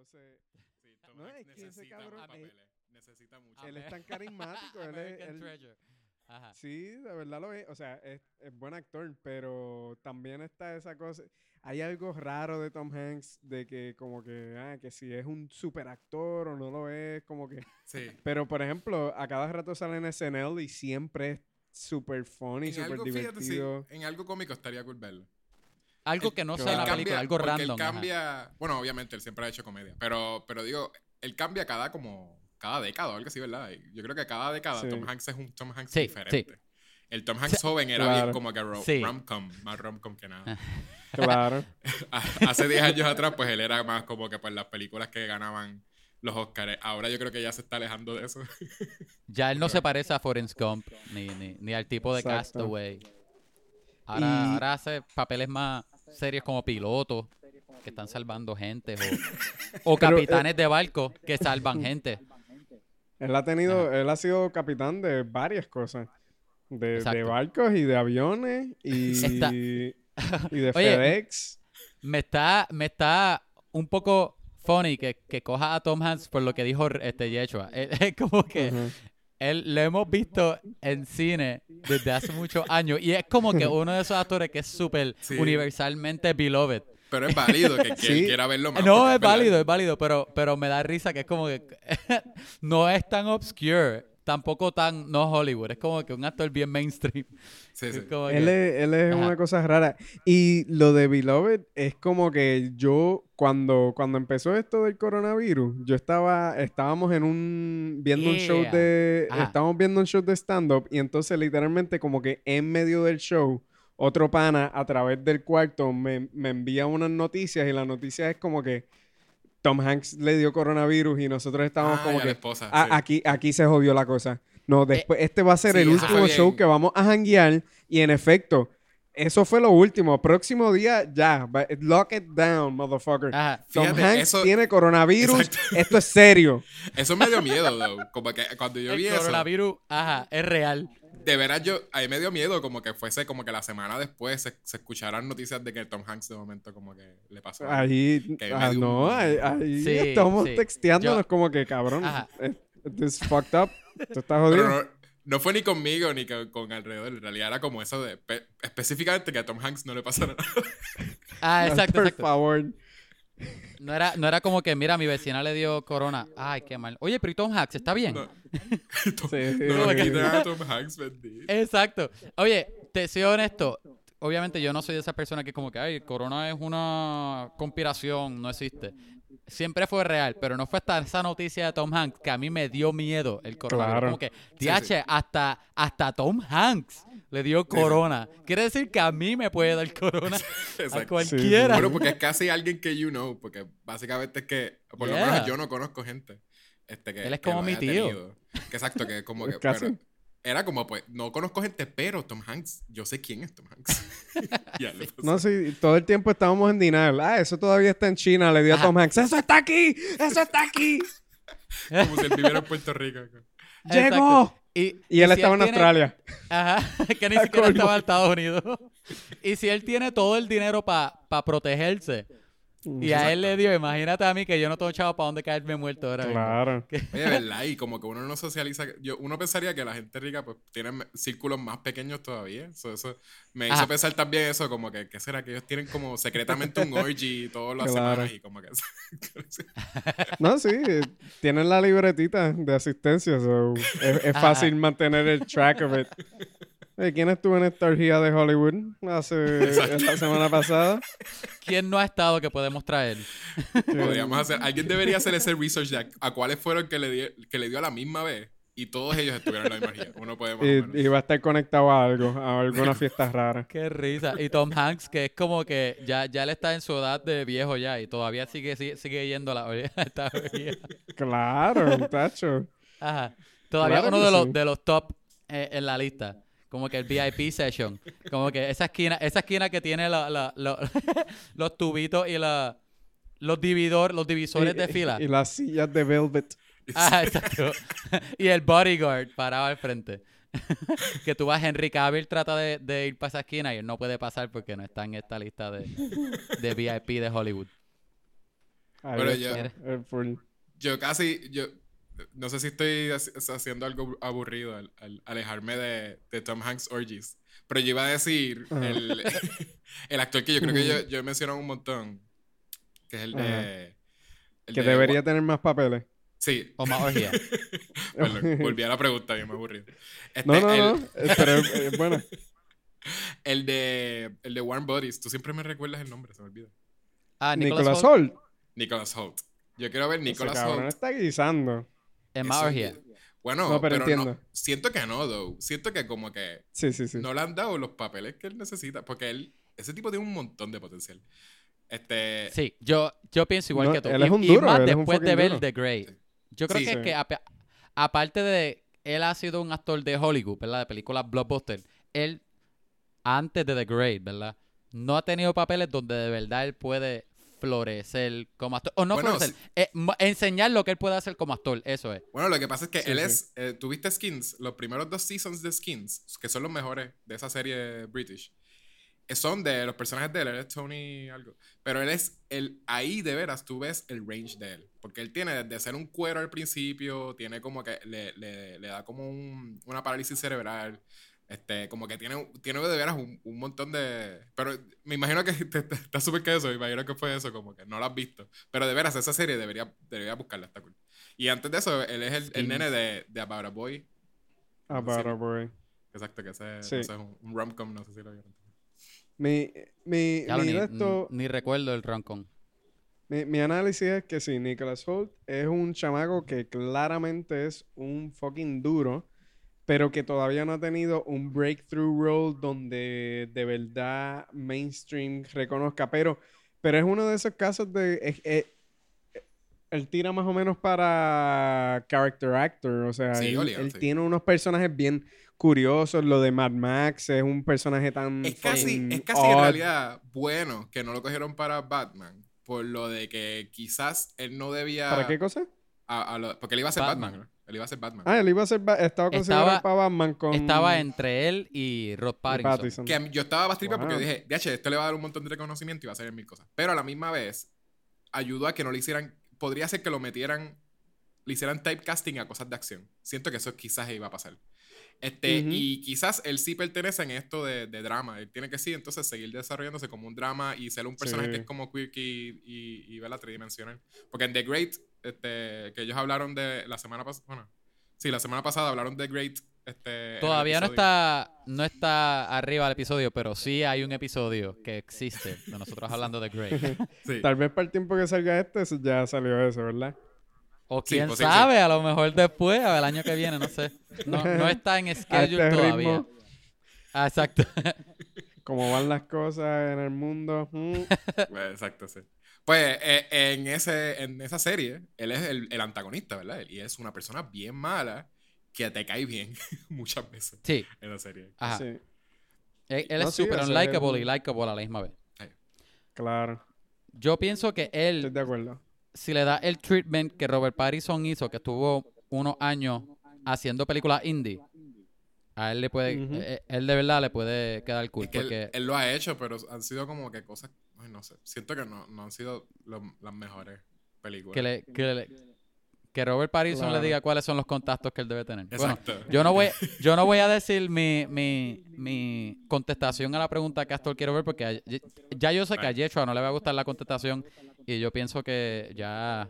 entonces Sí, Tom No, Hanks es que ese necesita cabrón- eh, papeles. Necesita mucho. él es tan carismático. él es- él- Treasure. Ajá. sí, de verdad lo es. O sea, es, es buen actor, pero también está esa cosa. Hay algo raro de Tom Hanks de que como que, ah, que si es un super actor o no lo es, como que... Sí. Pero, por ejemplo, a cada rato sale en SNL y siempre es súper funny, súper algo, fíjate, sí, divertido. en algo cómico estaría cool verlo. Algo que no sea la cambia- película, algo porque random. Él ajá. cambia, bueno, obviamente él siempre ha hecho comedia, pero, pero digo, él cambia cada como cada década o algo así, ¿verdad? Yo creo que cada década Sí. Tom Hanks es un Tom Hanks Sí, diferente. El Tom Hanks joven era Claro. bien como que ro- Sí. rom-com, más rom-com que nada. Claro. Hace 10 años atrás, pues él era más como que pues las películas que ganaban los Oscars. Ahora yo creo que ya se está alejando de eso. Ya él no se parece a Forrest Gump ni, ni, ni al tipo de Exacto. Castaway. Ahora, Y- ahora hace papeles más serios como pilotos que están salvando gente o, o Pero, eh, capitanes de barco que salvan gente. Él ha tenido, él ha sido capitán de varias cosas. De, barcos y de aviones y, Está- y de Oye, FedEx. Me está, me está un poco funny que, que coja a Tom Hanks por lo que dijo este Yeshua. Es, es como que. Él lo hemos visto en cine desde hace muchos años y es como que uno de esos actores que es súper Sí. universalmente beloved. Pero es válido que, que Sí. quiera verlo más. No, es válido, es válido, pero, pero me da risa que es como que no es tan obscure, tampoco tan no Hollywood, es como que un actor bien mainstream. Sí, Es sí. como Él que- es, él es Ajá. una cosa rara. Y lo de Beloved es como que yo, cuando, cuando empezó esto del coronavirus, yo estaba, estábamos en un, viendo un show de, Ajá. estábamos viendo un show de stand-up y entonces literalmente como que en medio del show, otro pana a través del cuarto me, me envía unas noticias y la noticia es como que Tom Hanks le dio coronavirus y nosotros estábamos Ah, como que, esposa, "Ah, sí. aquí, aquí se jodió la cosa. No, después, este va a ser sí, el último show que vamos a janguear y en efecto, eso fue lo último. Próximo día, ya, va- lock it down, motherfucker. Ajá. Tom Fíjate, Hanks eso- tiene coronavirus, Exacto. esto es serio. Eso me dio miedo, though. Como que cuando yo vi El eso, coronavirus, ajá, es real. De veras yo, a mí me dio miedo como que fuese como que la semana después se, se escuchaaran noticias de que Tom Hanks de momento como que le pasó. Ahí, Que ah, un- no, ahí, ahí Sí, estamos sí. texteándonos Yo- como que, cabrón, Ajá. eh, this is fucked up, tú estás jodido. no, no fue ni conmigo ni con, con alrededor. En realidad era como eso de pe- específicamente que a Tom Hanks no le pasara nada. Ah, exacto, Por exacto. favor. No era, no era como que, mira, mi vecina le dio corona. Ay, qué mal. Oye, pero ¿y Tom Hanks está bien? No. Tom- Sí, sí, no, sí. aquí te a Tom Hanks, bendito. Exacto. Oye, te soy honesto. Obviamente yo no soy de esa persona que como que, ay, corona es una conspiración, no existe. Siempre fue real, pero no fue hasta esa noticia de Tom Hanks que a mí me dio miedo el coronavirus. Claro. Como que, DH, sí. hasta, hasta Tom Hanks le dio corona. Quiere decir que a mí me puede dar corona a Exacto. cualquiera. Bueno, porque es casi alguien que you know, porque básicamente es que, por lo menos yo no conozco gente. Este, que, Él es que como mi tío. Que exacto, que como que. Casi. pero era como, pues, no conozco gente, pero Tom Hanks, yo sé quién es Tom Hanks. Ya. No, sí, todo el tiempo estábamos en denial. Ah, eso todavía está en China, le dio a Ajá. Tom Hanks. ¡Eso está aquí! ¡Eso está aquí! Como si él viviera en Puerto Rico. ¡Llegó! Y, Y él si estaba en tiene- Australia. Ajá, que ni Ah, siquiera estaba en Estados Unidos. Y si él tiene todo el dinero para protegerse, y a él le dio, imagínate a mí que yo no tengo chavo para dónde caerme muerto ahora. Claro. Oye, ¿verdad? Y como que uno no socializa. Yo, uno pensaría que la gente rica, pues, tiene círculos más pequeños todavía. Eso, eso me hizo Ajá. pensar también eso, como que, ¿qué será? Que ellos tienen como secretamente un orgy todas las Claro. semanas y como que. No, sí, eh, tienen la libretita de asistencia, so es, es fácil mantener el track of it. Eh, ¿Quién estuvo en esta orgía de Hollywood hace la semana pasada? ¿Quién no ha estado que podemos traer? Podríamos hacer. Alguien debería hacer ese research de a, a cuáles fueron que le, di- que le dio a la misma vez. Y todos ellos estuvieron en la misma orgía. Uno puede más o menos. Y, va a estar conectado a algo, a alguna fiesta rara. Qué risa. Y Tom Hanks, que es como que ya, ya él está en su edad de viejo ya y todavía sigue, sigue, sigue yendo a la orilla- a esta orilla. Claro, muchacho. Ajá. Todavía Claro uno de los, sí. de los top eh, en la lista. Como que el VIP session. Como que esa esquina, esa esquina que tiene la- la- lo- los tubitos y la, los dividor, los divisores de fila. Y, y las sillas de Velvet. Ah, exacto. y el bodyguard parado al frente. que tú vas, Henry Cavill trata de, de ir para esa esquina y él no puede pasar porque no está en esta lista de, de VIP de Hollywood. Pero yo- full. Yo casi, yo no sé si estoy haci- haciendo algo aburrido al, al alejarme de, de Tom Hanks Orgies, pero yo iba a decir el, el actor que yo creo que yo, yo he mencionado un montón, que es el de... El Que de- debería tener más papeles. Sí. O más orgía. Perdón, volví a la pregunta, bien me aburrido. Este, No, no, el, no. eh, Pero es es bueno. el de, el de Warm Bodies, tú siempre me recuerdas el nombre, se me olvida. Ah, Nicholas, Nicolas Holt. Nicholas Holt. Yo quiero ver Ese cabrón Holt. está guisando. Es más Eso- orgía. Bueno, No, pero pero, entiendo. no. Siento que no, though. Siento que como que Sí, sí, sí. no le han dado los papeles que él necesita. Porque él, ese tipo tiene un montón de potencial. Este. Sí, yo, yo pienso igual No, que tú. él y, es un y duro, más él es un después de ver duro. The Great. Yo creo Sí. que, Sí. que apa- aparte de él ha sido un actor de Hollywood, ¿verdad? De películas blockbuster. Él, antes de The Great, ¿verdad? No ha tenido papeles donde de verdad él puede florecer como actor. O no Bueno, florecer, eh, enseñar lo que él puede hacer como actor. Eso es. Bueno, lo que pasa es que Sí, él sí. es. eh, Tuviste Skins, los primeros dos seasons de Skins, que son los mejores de esa serie British. eh, Son de los personajes de él, él es Tony algo. Pero él es. El, ahí de veras tú ves el range de él. Porque él tiene de ser un cuero al principio, tiene como que. Le, le- le da como un- una parálisis cerebral. Este, como que tiene, tiene de veras un, un montón de. Pero me imagino que te- te- está súper que eso, me imagino que fue eso, como que no lo has visto. Pero de veras, esa serie debería, debería buscarla, está cool. Y antes de eso, él es el, el nene de, de About a Boy. About a boy. Exacto, que ese, Sí. ese es un, un rom-com, no sé si lo vieron. Mi, mi, ni, ni recuerdo el roncon. Mi, mi análisis es que sí, Nicholas Holt es un chamaco que claramente es un fucking duro, pero que todavía no ha tenido un breakthrough role donde de verdad mainstream reconozca. Pero, pero es uno de esos casos de. es- es- él tira más o menos para character actor. O sea, Sí, él, obligado, él sí. tiene unos personajes bien curiosos. Lo de Mad Max es un personaje tan. Es casi, es casi en realidad bueno que no lo cogieron para Batman. Por lo de que quizás él no debía. ¿Para qué cosa? a- a lo- porque él iba a ser Batman. Batman. Él iba a ser Batman. Ah, él iba a ser. Ba- Estaba considerado Estaba- para Batman con. Estaba entre él y Rod y Pattinson. Pattinson. Que yo estaba más tripa porque Wow. dije, DH, esto le va a dar un montón de reconocimiento y va a hacer mil cosas. Pero a la misma vez, ayudó a que no le hicieran. Podría ser que lo metieran. Le hicieran typecasting a cosas de acción. Siento que eso quizás iba a pasar. Este, Ujú. Y quizás él sí pertenece en esto de, de drama. Él tiene que sí, entonces seguir desarrollándose como un drama y ser un personaje Sí. que es como quirky y, y, ¿verdad? tridimensional. Porque en The Great, este, que ellos hablaron de la semana pasada. Bueno, sí, la semana pasada hablaron de Great. Este, Todavía no está, no está arriba el episodio, pero sí hay un episodio que existe de nosotros hablando de Grey. Sí. Tal vez para el tiempo que salga este ya salió eso, ¿verdad? O Sí, quién posible, sabe, a lo mejor después, el año que viene, no sé. No, no está en schedule este todavía. ritmo, Ah, exacto. como van las cosas en el mundo. mm, Pues, exacto, sí. Pues eh, en, ese, en esa serie, él es el, el antagonista, ¿verdad? Y es una persona bien mala que te cae bien muchas veces Sí, en la serie. ajá. sí, Él, él No, es sí, súper ese unlikable es- y likable a la misma vez. claro. Yo pienso que Estoy él, de acuerdo. si le da el treatment que Robert Pattinson hizo, que estuvo unos años haciendo películas indie, a él le puede, Ujú. eh, él de verdad le puede quedar cool. Es que porque él lo ha hecho, pero han sido como que cosas, ay, no sé, siento que no, no han sido lo- las mejores películas. que, le, que, le- que Robert Pattinson Claro. le diga cuáles son los contactos que él debe tener. Bueno, yo no voy, yo no voy a decir mi, mi, mi contestación a la pregunta que Astor quiero ver porque a- ya yo sé que a Yeshua no le va a gustar la contestación y yo pienso que ya,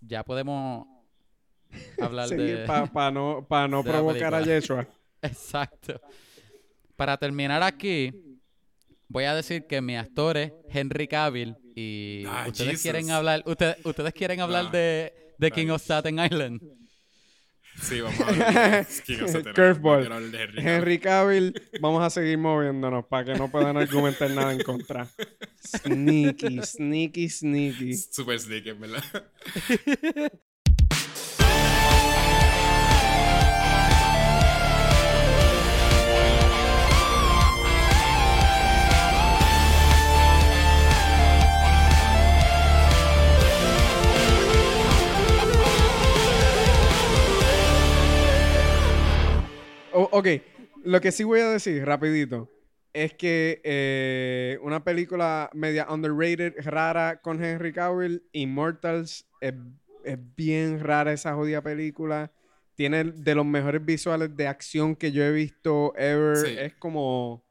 ya podemos hablar de... Para no, pa no de provocar a. Yeshua. Exacto. Para terminar aquí, voy a decir que mi actor es Henry Cavill y Ah, ustedes Jesus. quieren hablar, ustedes, ustedes quieren hablar Ah. de, de King of Staten Island. Sí, vamos a ver. King of Satan. Curveball. No hablar de Henry Cavill. Henry Cavill, vamos a seguir moviéndonos para que no puedan argumentar nada en contra. Sneaky, sneaky, sneaky. Super sneaky, en ¿verdad? Ok, lo que sí voy a decir, rapidito. es que eh, una película media underrated, rara con Henry Cavill, Immortals, es, es bien rara esa jodida película. Tiene de los mejores visuales de acción que yo he visto ever. Sí. Es como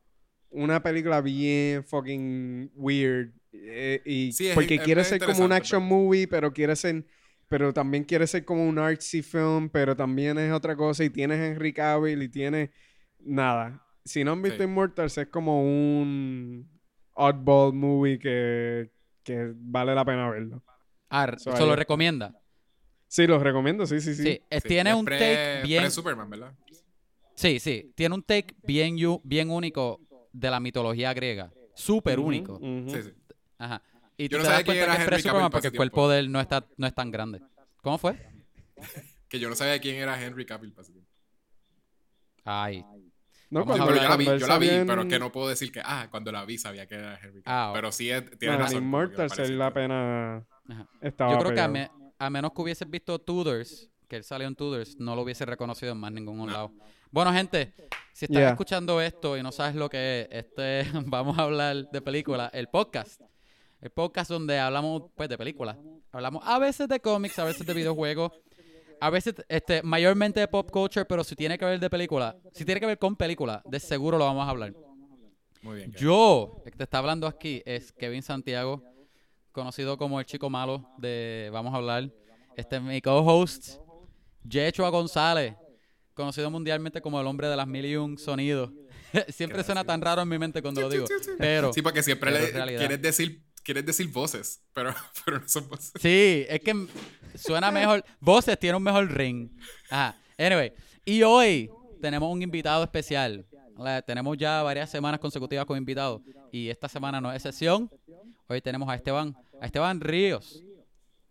una película bien fucking weird. eh, y Sí, porque es quiere ser como un action movie, pero quiere ser pero también quiere ser como un artsy film, pero también es otra cosa y tienes Henry Cavill y tiene nada. Si no han visto Sí. Immortals es como un oddball movie que, que vale la pena verlo. Ah, So, ¿Se lo recomienda? Sí, los recomiendo, sí, sí, sí. Sí. eh, Sí, tiene es un pre- take bien... Pre-Superman, ¿verdad? Sí, sí. Tiene un take bien, bien único de la mitología griega. Súper único. Sí, sí. Ajá. Y Yo tú no te das sabía quién cuenta era que es Henry Cavill porque el cuerpo de él no está, no es tan grande. ¿Cómo fue? Que yo no sabía quién era Henry Cavill. para ese tiempo. Ay. No, Vamos a pero hablar- yo la vi, cuando yo la vi, pero que no puedo decir que, ah, cuando la vi sabía que era Henry Cavill. Ah, pero sí, es- No, razón. Immortals él la pena Ajá. estaba Yo creo que a, pegado. me- a menos que hubieses visto Tudors, que él salió en Tudors, no lo hubiese reconocido en más ningún No. lado. Bueno, gente, si estás Yeah. escuchando esto y no sabes lo que es, este, vamos a hablar de películas, el podcast. El podcast donde hablamos pues de películas. Hablamos a veces de cómics, a veces de videojuegos, a veces este mayormente de pop culture, pero si tiene que ver de películas, si tiene que ver con películas, de seguro lo vamos a hablar. Muy bien. Kevin. Yo, el que te está hablando aquí es Kevin Santiago, conocido como el chico malo de Vamos a hablar. Este es mi co-host, Yechua González, conocido mundialmente como el hombre de las mil y un sonidos. Siempre suena tan raro en mi mente cuando lo digo, pero Sí, porque siempre le quieres decir, quieres decir voces, pero, pero no son voces. sí, es que suena mejor. Voces tiene un mejor ring. Ajá. Anyway, y hoy tenemos un invitado especial. La- Tenemos ya varias semanas consecutivas con invitados y esta semana no es excepción. Hoy tenemos a Esteban, a Esteban Ríos.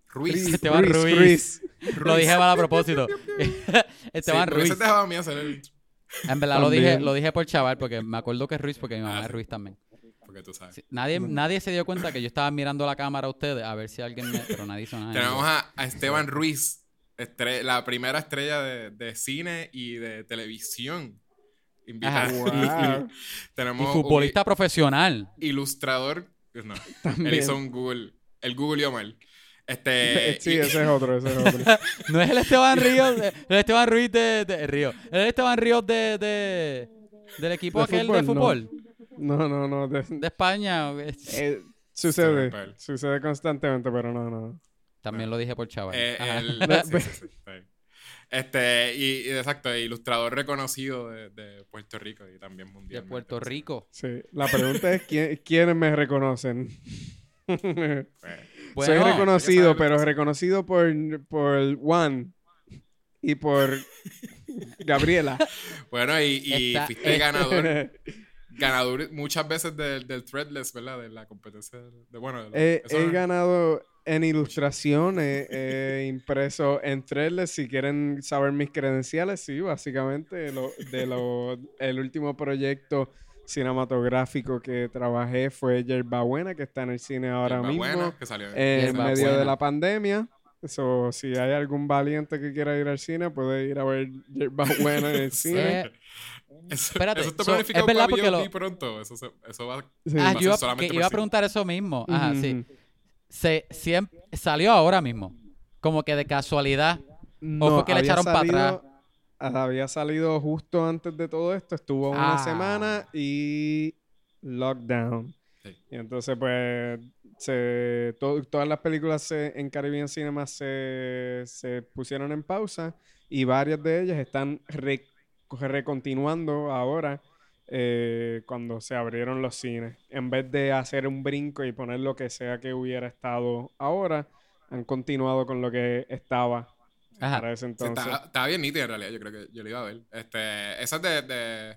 Ruiz. Esteban Ruiz. Chris. Lo dije mal a propósito. Esteban sí, Ruiz. Se dejaba a mí hacer el. En verdad lo dije, lo dije por chaval porque me acuerdo que es Ruiz porque mi mamá Ah, es sí. Ruiz también. Porque tú sabes. Sí, Nadie, nadie se dio cuenta que yo estaba mirando la cámara a ustedes a ver si alguien me... Pero nadie hizo nada. Tenemos a, a Esteban Ruiz, estre- la primera estrella de, de cine y de televisión. Invita- Ajá. Wow. Y Tenemos un futbolista profesional. ilustrador. No, él También. hizo un Google. El Google idioma él. Este. sí, y- ese es otro, ese es otro. No es el Esteban Ríos, de- el Esteban Ruiz de, de Río. El Esteban Ríos de, de del equipo De aquel de fútbol, fútbol No, no, no. de- de España. eh, sucede, sucede constantemente, pero no, no. También lo dije por chaval. eh, Ajá. el- sí, sí, sí, está bien. Este, y, y exacto, ilustrador reconocido de, de Puerto Rico y también de mundial. Puerto Rico. Sí. La pregunta es ¿quién, quiénes me reconocen. Soy reconocido, pero reconocido por, por Juan y por Gabriela. Bueno, y, y fuiste ganador, ganador muchas veces del, del Threadless, ¿verdad? De la competencia. De, bueno, de He, ganado en ilustración, he, he impreso en Threadless. Si quieren saber mis credenciales, sí, básicamente lo, de lo, el último proyecto cinematográfico que trabajé fue Yerba Buena, que está en el cine ahora Yerba mismo, Buena, que salió en- medio de la pandemia. So, si hay algún valiente que quiera ir al cine, puede ir a ver Yerba Buena en el cine. Eh, Eso, Espérate, eso está so, planificado es verdad para porque lo- pronto. Eso, se- eso va Sí. ah, va a yo ser iba, solamente que iba a preguntar eso mismo. Ajá, sí. Se, siem- salió ahora mismo. Como que de casualidad. No, fue que le echaron pa' salido- ah, Había salido justo antes de todo esto, estuvo una Ah. semana y lockdown. Sí. Y entonces, pues, se, to- todas las películas se- en Caribbean Cinema se, se pusieron en pausa y varias de ellas están re- recontinuando ahora eh, cuando se abrieron los cines. En vez de hacer un brinco y poner lo que sea que hubiera estado ahora, han continuado con lo que estaba Ajá. para ese Sí, entonces. está, está bien nítida en realidad, yo creo que yo lo iba a ver. Este, esa es de, de-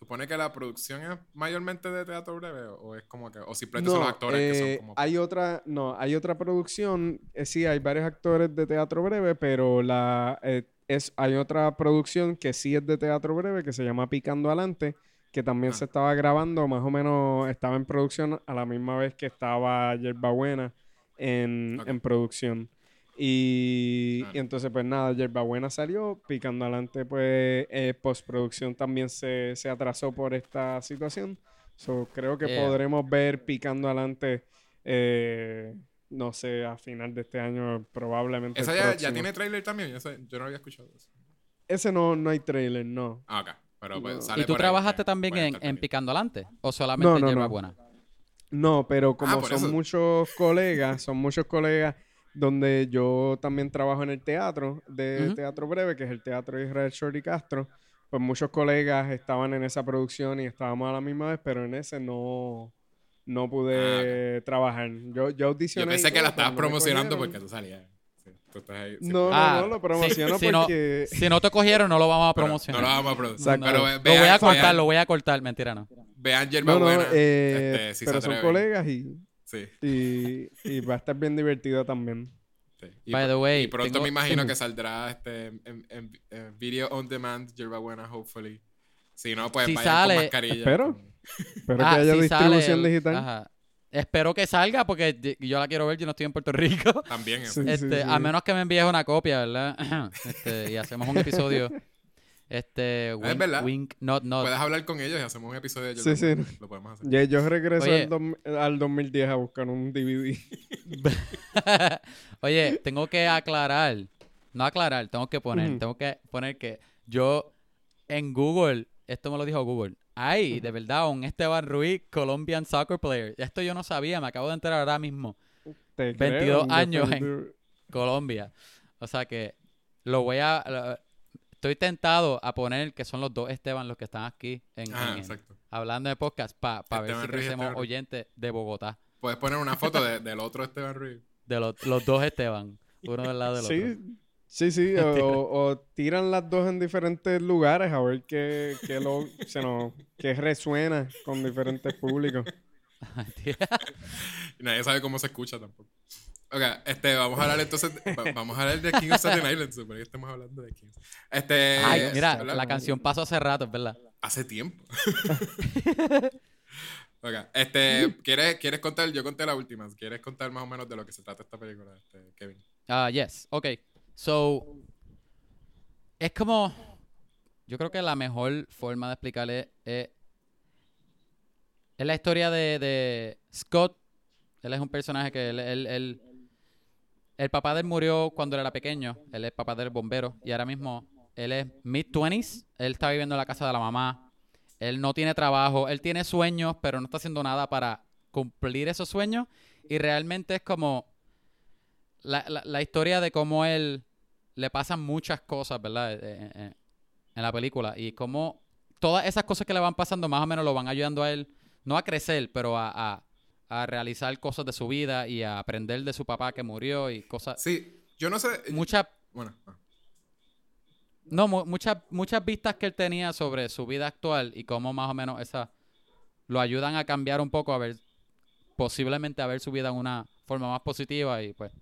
Supone que la producción es mayormente de teatro breve o es como que. O simplemente son los actores que eh, son como. hay otra, no, hay otra producción, eh, sí, hay varios actores de teatro breve, pero la eh, es, hay otra producción que sí es de teatro breve que se llama Picando Adelante, que también Ah. se estaba grabando, más o menos estaba en producción a la misma vez que estaba Yerba Buena en, en producción. Y, y entonces, pues nada, Yerba Buena salió, Picando Adelante, pues eh, postproducción también se, se atrasó por esta situación. So, creo que Yeah. podremos ver picando adelante, eh, no sé, a final de este año, probablemente. Esa ya, ya tiene trailer también. Yo no había escuchado eso. Ese no, no hay trailer, no. Ah, ok. Pero pues No. sale ¿Y tú por trabajaste pues, también en, en. Picando Adelante? ¿O solamente No, en no, Hierba no. Buena? No, pero como Ah, por son eso. muchos colegas, son muchos colegas donde yo también trabajo en el teatro de Ujú. Teatro Breve, que es el Teatro Israel Shorty Castro, pues muchos colegas estaban en esa producción y estábamos a la misma vez, pero en ese no, no pude trabajar. Yo, yo Yo audicioné. y pensé que todo, la pero estabas no promocionando porque tú salías. Tú estás ahí. sí. No, no, Ah, no, lo sí, promociono si no- porque... Si no te cogieron, no lo vamos a Pero promocionar. No lo vamos a. Exacto. Pero lo ve- voy a vean- cortar, vean- lo voy a cortar. Mentira, no. Vean Yerba No, no, Buena. eh, este, si pero son colegas y, Sí, y, y va a estar bien divertido también. sí. Y, By the way, y pronto tengo- me imagino que saldrá este en, en- en video on demand Yerba Buena, hopefully. Si no, pues Si vayan sale- con mascarilla. Espero. Espero Ah, que haya si sale distribución el- digital. ajá. Espero que salga porque yo la quiero ver, yo no estoy en Puerto Rico. También. Sí, eso. Este, sí. A menos que me envíes una copia, ¿verdad? Este, y hacemos un episodio. Este, wink, verdad. wink, not, not. Puedes hablar con ellos y hacemos un episodio de Sí, Yerba sí. Buena. Lo podemos hacer. Ya, yo regreso Oye. al, dom- al 2010 a buscar un DVD. Oye, tengo que aclarar, no aclarar, tengo que poner, tengo que poner que yo en Google, esto me lo dijo Google, hay de verdad un Esteban Ruiz, Colombian soccer player. Esto yo no sabía, me acabo de enterar ahora mismo. Te 22 creo, años en- Colombia. O sea que lo voy a... lo- estoy tentado a poner que son los dos Esteban los que están aquí en, Ah, en- hablando de podcast para ver Esteban si crecemos Esteban oyentes de Bogotá. Puedes poner una foto de- del otro Esteban Ruiz. De los, los dos Esteban. Uno del lado del otro. Sí, sí, sí. O, o tiran las dos en diferentes lugares a ver qué, qué, lo, se nos, qué resuena con diferentes públicos. Y nadie sabe cómo se escucha tampoco. Ok, este, vamos a hablar entonces, va- vamos a hablar de King of Staten Island, supone que estamos hablando de King. Este, Ay, mira, ¿verdad? la canción pasó hace rato, es verdad. Hace tiempo. ok, este, ¿quieres, ¿quieres contar? Yo conté la última. ¿Quieres contar más o menos de lo que se trata esta película, este, Kevin? Ah, yes. Ok. So, es como. Yo creo que la mejor forma de explicarle es. Es la historia de, de Scott. Él es un personaje que él, él- él- el papá de él murió cuando él era pequeño. Él es papá del bombero. Y ahora mismo él es mid-20s. Él está viviendo en la casa de la mamá. Él no tiene trabajo. Él tiene sueños, pero no está haciendo nada para cumplir esos sueños. Y realmente es como la, la- historia de cómo él le pasan muchas cosas, ¿verdad? Eh, eh, eh, en la película. Y cómo todas esas cosas que le van pasando más o menos lo van ayudando a él, no a crecer, pero a- a realizar cosas de su vida y a aprender de su papá que murió y cosas. Sí, yo no sé. Muchas, Bueno, ah, no, mu- muchas, muchas vistas que él tenía sobre su vida actual y cómo más o menos esas lo ayudan a cambiar un poco, a ver, posiblemente a ver su vida en una forma más positiva y pues.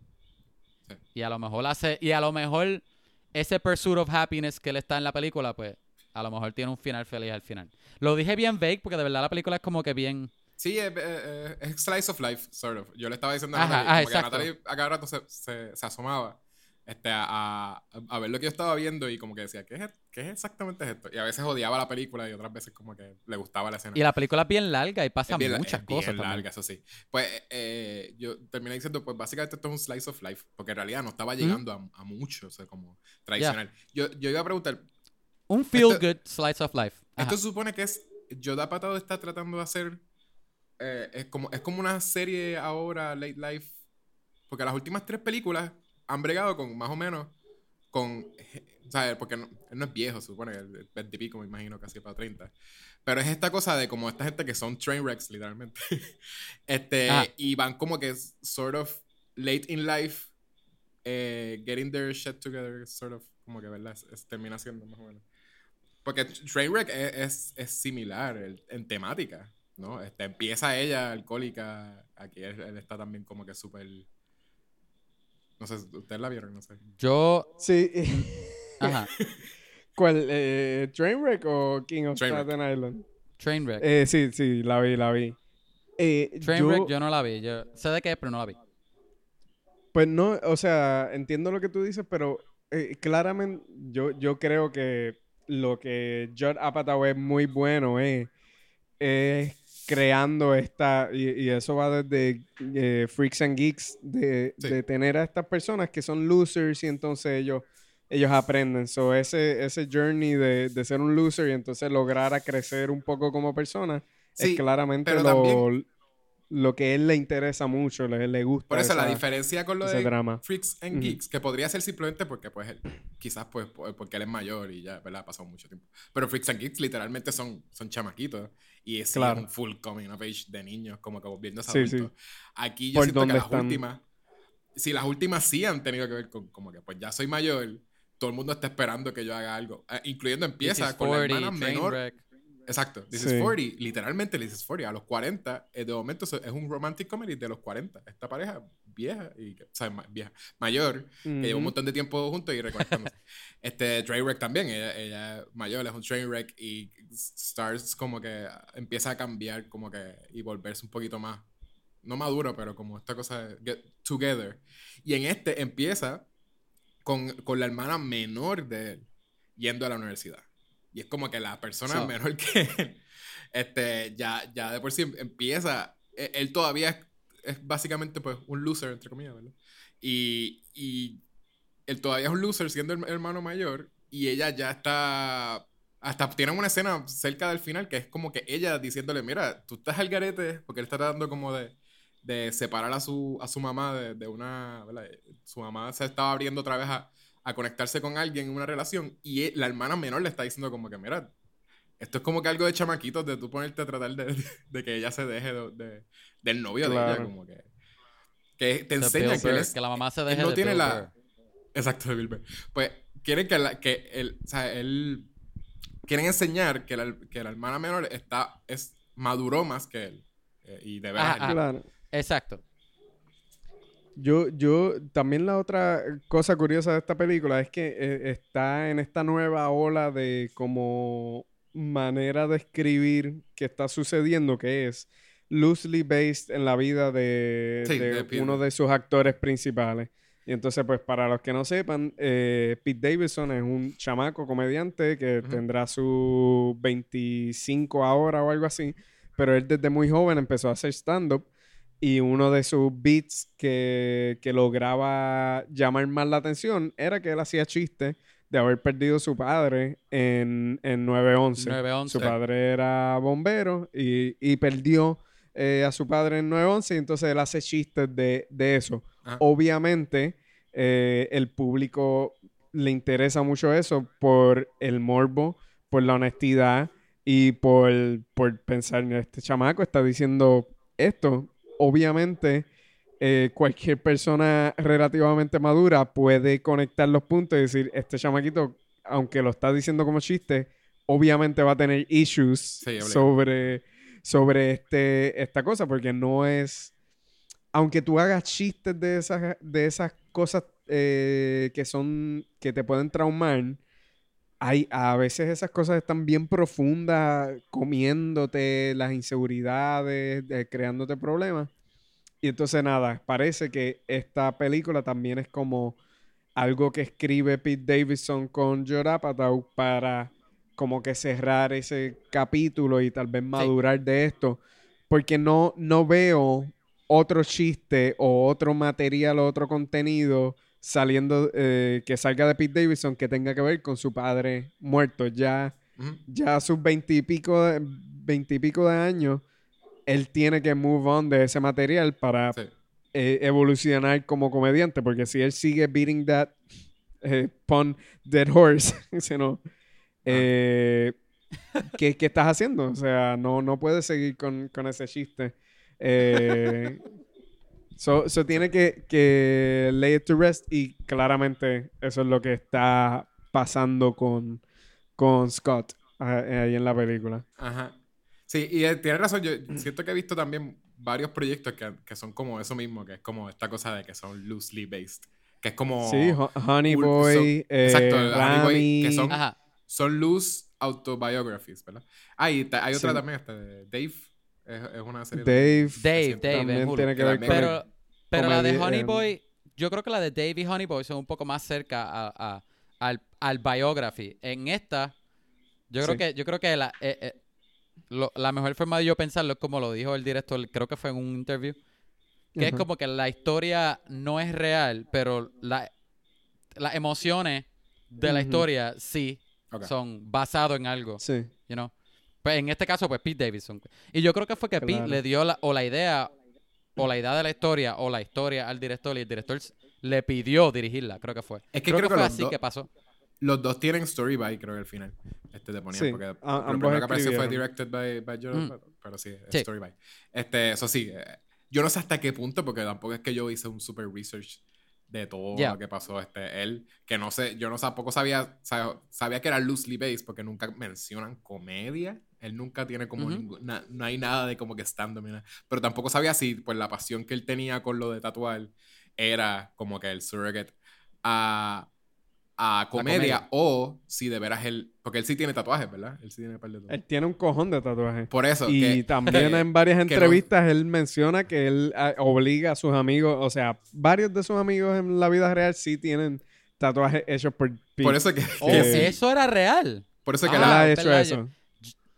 Sí. Y a lo mejor hace, y a lo mejor ese pursuit of happiness que él está en la película, pues a lo mejor tiene un final feliz al final. Lo dije bien vague porque de verdad la película es como que bien. Sí, es, es- es slice of life, sort of. Yo le estaba diciendo a Ajá, Natalie, ah, como que exacto. Natalie a cada rato se, se, se asomaba este, a, a, a ver lo que yo estaba viendo y como que decía, ¿qué es, qué es exactamente esto? Y a veces odiaba la película y otras veces como que le gustaba la escena. Y la película es bien larga y Es pasan bien muchas es bien cosas. también. larga, eso sí. Pues eh, yo terminé diciendo, pues básicamente esto es un slice of life, porque en realidad no estaba llegando a, a mucho, o sea, como tradicional. Yo, yo iba a preguntar, Un feel Esto- good slice of life. Ajá. esto se supone que es, Yoda Patado está tratando de hacer, eh, es, como, es como una serie ahora, late life, porque las últimas tres películas han bregado con más o menos, con, ¿sabes? Porque no, él no es viejo, supone es 20 y pico, me imagino, casi para 30. Pero es esta cosa de como esta gente que son train wrecks, literalmente. este, Ah. y van como que sort of late in life, eh, getting their shit together, sort of, como que, ¿verdad? Es- es- termina siendo más o menos. Porque Trainwreck es, es, es similar el- en temática, ¿no? Este, empieza ella alcohólica, aquí él, él está también como que súper... No sé, ¿ustedes la vieron? No sé. Yo. Sí. Ajá. ¿Cuál? Eh, ¿Trainwreck o King of Trainwreck. Staten Island? Trainwreck. Eh, sí, sí, la vi, la vi. Eh, Trainwreck yo- yo no la vi. Yo sé de qué es, pero no la vi. Pues no, o sea, entiendo lo que tú dices, pero eh, claramente yo, yo creo que lo que Judd Apatow es muy bueno es, es creando esta, y, y eso va desde eh, Freaks and Geeks, de, Sí. de tener a estas personas que son losers y entonces ellos, ellos aprenden. So, ese, ese journey de, de ser un loser y entonces lograr a crecer un poco como persona Sí, es claramente lo, también- lo que a él le interesa mucho, le, le gusta. Por eso la diferencia con lo de drama. Freaks and. Geeks, que podría ser simplemente porque, pues, él, quizás, pues, po- porque él es mayor y ya, ¿verdad? Ha pasado mucho tiempo. Pero Freaks and Geeks literalmente son, son chamaquitos. Y es, sí, Claro. un full coming of age de niños, como que volviéndose Sí, adultos. sí. Aquí yo Por siento que las están. últimas, sí, las últimas sí han tenido que ver con, como que, pues, ya soy mayor, todo el mundo está esperando que yo haga algo. Eh, incluyendo empieza con la 40, hermana train menor. wreck. Exacto, This Sí. is 40, literalmente This is 40. A los 40, eh, de momento es un romantic comedy de los 40. Esta pareja vieja, y, o sea, vieja, mayor, que lleva un montón de tiempo juntos y reconectándose. este Trainwreck también, ella, ella es mayor, es un Trainwreck y Stars como que empieza a cambiar como que y volverse un poquito más, no maduro, pero como esta cosa de get together. Y en este empieza con, con la hermana menor de él yendo a la universidad. Y es como que la persona So- menor que él, este, ya, ya de por sí empieza, e- él todavía es, es básicamente pues un loser, entre comillas, ¿verdad? Y, y él todavía es un loser siendo el hermano mayor y ella ya está... Hasta tienen una escena cerca del final que es como que ella diciéndole, mira, tú estás al garete, porque él está tratando como de, de separar a su, a su mamá de, de una... ¿verdad? Su mamá se estaba abriendo otra vez a, a conectarse con alguien en una relación y e- la hermana menor le está diciendo como que, mira, esto es como que algo de chamaquitos de tú ponerte a tratar de, de que ella se deje de, de- del novio de ella, como que... Que te enseña que él Burr, es... que la mamá se él deje no de tiene Bill la- Burr. Exacto, de Bill Burr. Pues quieren que, la, que él, o sea, él... Quieren enseñar que la, que la hermana menor está, es, maduró más que él. Eh, y de verdad... Ah, ah. Claro. Exacto. Yo, yo, también la otra cosa curiosa de esta película es que eh, está en esta nueva ola de como manera de escribir que está sucediendo, que es loosely based en la vida de, Sí, de de Pete. uno de sus actores principales. Y entonces, pues, para los que no sepan, eh, Pete Davidson es un chamaco comediante que tendrá sus 25 ahora o algo así, pero él desde muy joven empezó a hacer stand-up y uno de sus beats que, que lograba llamar más la atención era que él hacía chistes de haber perdido a su padre en, en 9-11. 9-11. Su padre era bombero y, y perdió eh, a su padre en 9-11 y entonces él hace chistes de, de eso. Obviamente, eh, el público le interesa mucho eso por el morbo, por la honestidad y por, por pensar, "Mira, este chamaco está diciendo esto. Obviamente, eh, cualquier persona relativamente madura puede conectar los puntos y decir, este chamaquito, aunque lo está diciendo como chiste, obviamente va a tener issues sobre, sobre este, esta cosa, porque no es aunque tú hagas chistes de esas, de esas cosas eh, que son, que te pueden traumar, hay, a veces esas cosas están bien profundas, comiéndote las inseguridades, eh, creándote problemas. Y entonces nada, parece que esta película también es como algo que escribe Pete Davidson con Judd Apatow para como que cerrar ese capítulo y tal vez madurar de esto. Porque no, no veo otro chiste o otro material o otro contenido saliendo eh, que salga de Pete Davidson que tenga que ver con su padre muerto. Ya, ya a sus veintipico de, de años, él tiene que move on de ese material para Sí. eh, evolucionar como comediante. Porque si él sigue beating that eh, pun dead horse, no. eh, ¿qué, qué estás haciendo? O sea, no, no puedes seguir con, con ese chiste. So, so tiene que, que lay it to rest y claramente eso es lo que está pasando con, con Scott ah, eh, ahí en la película. Ajá. Sí, y eh, tienes razón. Yo siento que he visto también varios proyectos que, que son como eso mismo, que es como esta cosa de que son loosely based. Que es como. Sí, Ho- Honey Boy, son- eh, exacto, Honey Boy, que son- Ajá. Son loose autobiographies, ¿verdad? Ah, y ta- hay otra Sí. también, esta de Dave. Es, es una serie. Dave, Dave, Dave, también tiene que ver con Pero, pero la de Honey Boy, yo creo que la de Dave y Honey Boy son un poco más cerca a, a- al, al biography. En esta, yo creo Sí. que, yo creo que la, eh, eh, lo- la mejor forma de yo pensarlo es como lo dijo el director, creo que fue en un interview, que es como que la historia no es real, pero la- las emociones de la historia sí son basados en algo, Sí. you know. Pues en este caso, pues Pete Davidson. Y yo creo que fue que Pete le dio la, o la idea, o la idea de la historia, o la historia al director, y el director le pidió dirigirla, creo que fue. Es que creo, creo que que fue así dos- que pasó. Los dos tienen story by, creo que al final. Este te ponían, Sí, porque a- lo primero que apareció fue directed by, by Jordan Mm. Pero sí, Sí. story by. Este, eso sí, eh, yo no sé hasta qué punto, porque tampoco es que yo hice un super research de todo lo que pasó este él, que no sé, yo no tampoco sabía, sa- sabía que era loosely based porque nunca mencionan comedia. Él nunca tiene como na- no hay nada de como que stand-up ni nada. Pero tampoco sabía si pues la pasión que él tenía con lo de tatuar era como que el surrogate a, a comedia, comedia. o si de veras él, porque él sí tiene tatuajes, ¿verdad? Él sí tiene un par de Él tatuajes. tiene un cojón de tatuajes. Por eso, Y que- también que- en varias no- entrevistas él menciona que él ah, obliga a sus amigos, o sea, varios de sus amigos en la vida real sí tienen tatuajes hechos por Pete. por eso que, Oh, sí. eso era real. por eso que él Ah, la- ha hecho eso.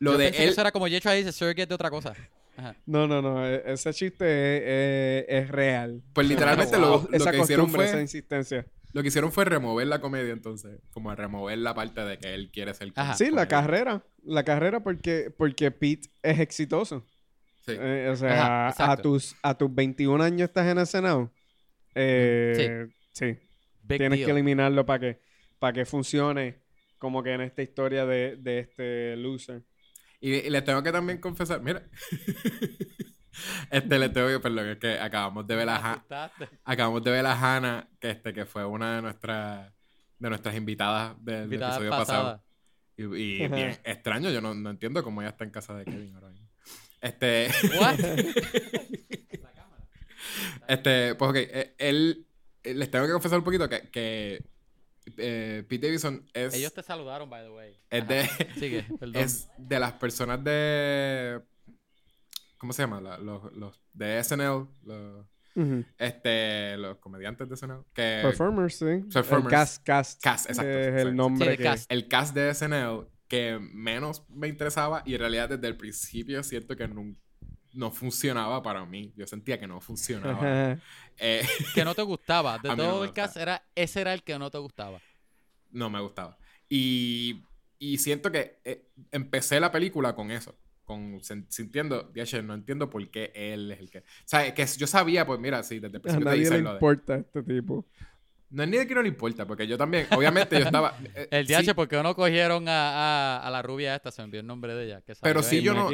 Lo Yo de pensé que él, eso era como Yecho ahí dice surrogate de otra cosa. Ajá. No, no, no, e- ese chiste es, es- es real. pues literalmente Wow. lo, lo esa que hicieron costumbre, esa fue, insistencia. lo que hicieron fue remover la comedia entonces, como remover la parte de que él quiere ser Ajá. Sí, la carrera. La carrera porque, porque Pete es exitoso. Sí. Eh, o sea, Ajá, a, tus, a tus 21 años estás en el Senado. Eh, sí. Big Tienes deal. que eliminarlo para que, para que funcione como que en esta historia de, de este loser. Y, y les tengo que también confesar, mira. este les tengo que, perdón, es que acabamos de ver a acabamos de ver a Hannah, que este, que fue una de nuestras de nuestras invitadas del Invitada episodio pasada. pasado. Y, y Ajá. bien extraño, yo no, no entiendo cómo ella está en casa de Kevin ahora mismo. Este, What? este, pues ok, eh, él, eh, les tengo que confesar un poquito que, que eh, Pete Davidson es, Ellos te saludaron, by the way. es, de, Sigue, perdón. es de las personas de, ¿cómo se llama? La- los, los de SNL, los, este, los comediantes de SNL, que Performers, sí. Performers. El cast, cast. Cast, exacto, Es el nombre Sí, que... cast. el cast de SNL que menos me interesaba y en realidad desde el principio siento que no, no funcionaba para mí. Yo sentía que no funcionaba. Eh, Que no te gustaba. De A no todo me el cast, era, ese era el que no te gustaba. no me gustaba. Y, y siento que eh, empecé la película con eso. Con, sintiendo, "Diache, no entiendo por qué él es el que... O sea, que yo sabía, pues mira, sí, desde el A principio te nadie le lo de... importa este tipo. No es ni de que no le importa, porque yo también, obviamente yo estaba... eh, El sí, DH, ¿por qué no cogieron a, a, a la rubia esta? Se me envió el nombre de ella. que Pero sí, yo no-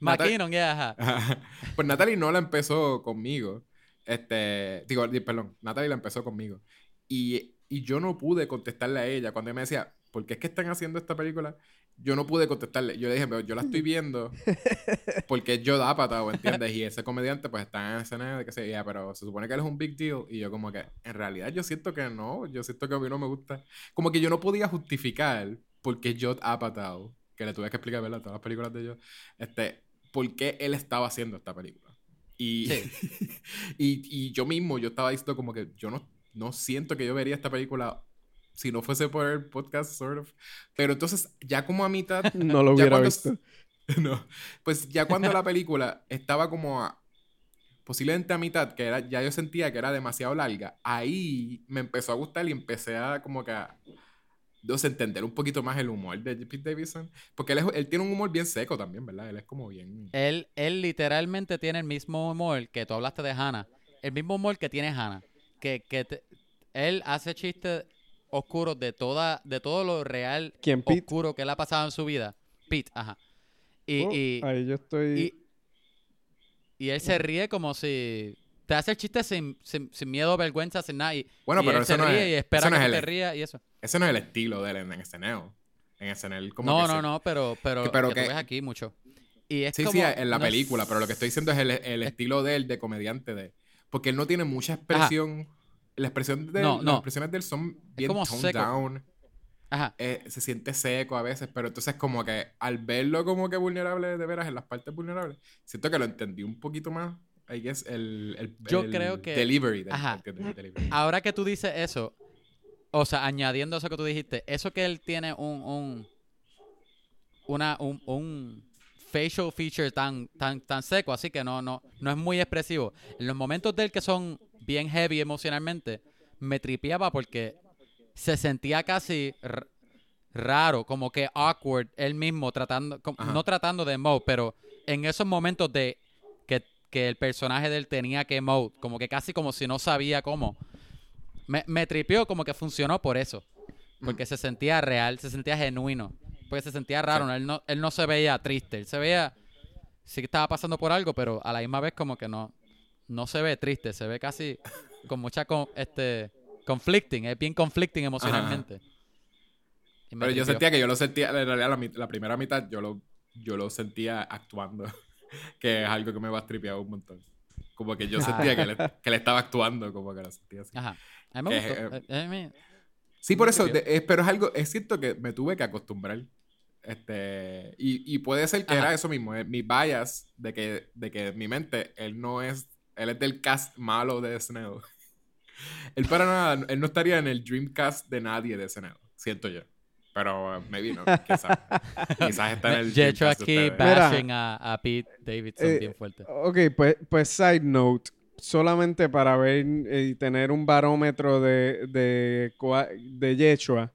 McKinnon. Ya, ajá. pues Natalie no la empezó conmigo. Este, digo, di- perdón, Natalie la empezó conmigo. Y, y yo no pude contestarle a ella cuando ella me decía, ¿por qué es que están haciendo esta película? Yo no pude contestarle. Yo le dije, pero yo la estoy viendo porque yo da ¿o ¿entiendes? Y ese comediante pues está en escena de que se ya, pero se supone que él es un big deal. Y yo como que, en realidad yo siento que no, yo siento que a mí no me gusta. Como que yo no podía justificar por qué Judd Apatow, que le tuve que explicar, ¿verdad? Todas las películas de yo, este, por qué él estaba haciendo esta película. Y, y, y yo mismo, yo estaba diciendo como que yo no, no siento que yo vería esta película si no fuese por el podcast, sort of. Pero entonces, ya como a mitad, No lo hubiera cuando- visto. no, pues ya cuando la película estaba como a, posiblemente a mitad, que era, ya yo sentía que era demasiado larga, ahí me empezó a gustar y empecé a como que a sé, entender un poquito más el humor de Pete Davidson. Porque él, es- él tiene un humor bien seco también, ¿verdad? Él es como bien... Él, él literalmente tiene el mismo humor que tú hablaste de Hannah. El mismo humor que tiene Hannah. Que, que te- él hace chistes oscuros de toda, de todo lo real ¿Quién, Pete? oscuro que él ha pasado en su vida. Pete, ajá. Y, Oh, y, ahí yo estoy... y, y él se ríe como si te hace el chiste sin, sin, sin miedo, vergüenza, sin nada. Y, Bueno, y pero él eso se no ríe es- y espera no que es te rías y eso. Ese no es el estilo de él en, SNL. En SNL como No, que no, se- no, pero, pero, que- pero que, que- tú ves aquí mucho. Y es Sí, como, sí, en la no película, pero lo que estoy diciendo es el, el estilo de él de comediante de... Porque él no tiene mucha expresión... La expresión de No, las expresiones de él son bien como toned seco. down. Ajá. eh, se siente seco a veces, pero entonces como que al verlo como que vulnerable de veras en las partes vulnerables, siento que lo entendí un poquito más. I guess el, el, Yo el creo que- delivery del- Ajá. ¿entiendes? El delivery. Ahora que tú dices eso, o sea, añadiendo eso que tú dijiste, eso que él tiene un, un una, un, un, facial feature tan, tan, tan seco, así que no, no, no es muy expresivo. En los momentos de él que son bien heavy emocionalmente, me tripeaba porque se sentía casi raro, como que awkward él mismo tratando, Ajá. no tratando de emote, pero en esos momentos de que, el personaje de él tenía que emote, como que casi como si no sabía cómo. Me, me tripeó como que funcionó por eso. Porque se sentía real, se sentía genuino. Porque se sentía raro. Sí. Él, no, él no se veía triste. Él se veía. Sí que estaba pasando por algo, pero a la misma vez como que no. No se ve triste. Se ve casi con mucha con, este conflicting. Es bien conflicting emocionalmente. Pero yo tripeó. sentía que yo lo sentía, en realidad la, la primera mitad yo lo, yo lo sentía actuando, que es algo que me va a tripear un montón. Como que yo sentía que le, que le estaba actuando, como que lo sentía así. Ajá. A mí me Que, gustó. eh, Eh, Sí, por eso, de- es- pero es algo, es cierto que me tuve que acostumbrar. Este, y, y puede ser que Ajá. era eso mismo, eh, mi bias de que, de que en mi mente él no es, él es del cast malo de SNL. él para nada, él no estaría en el Dreamcast de nadie de SNL, siento yo. Pero uh, maybe no, quizás. Quizás está en el de aquí bashing a, a Pete Davidson Eh, bien fuerte. Ok, pues, pues side note. Solamente para ver eh, y tener un barómetro de, de, de Yechua.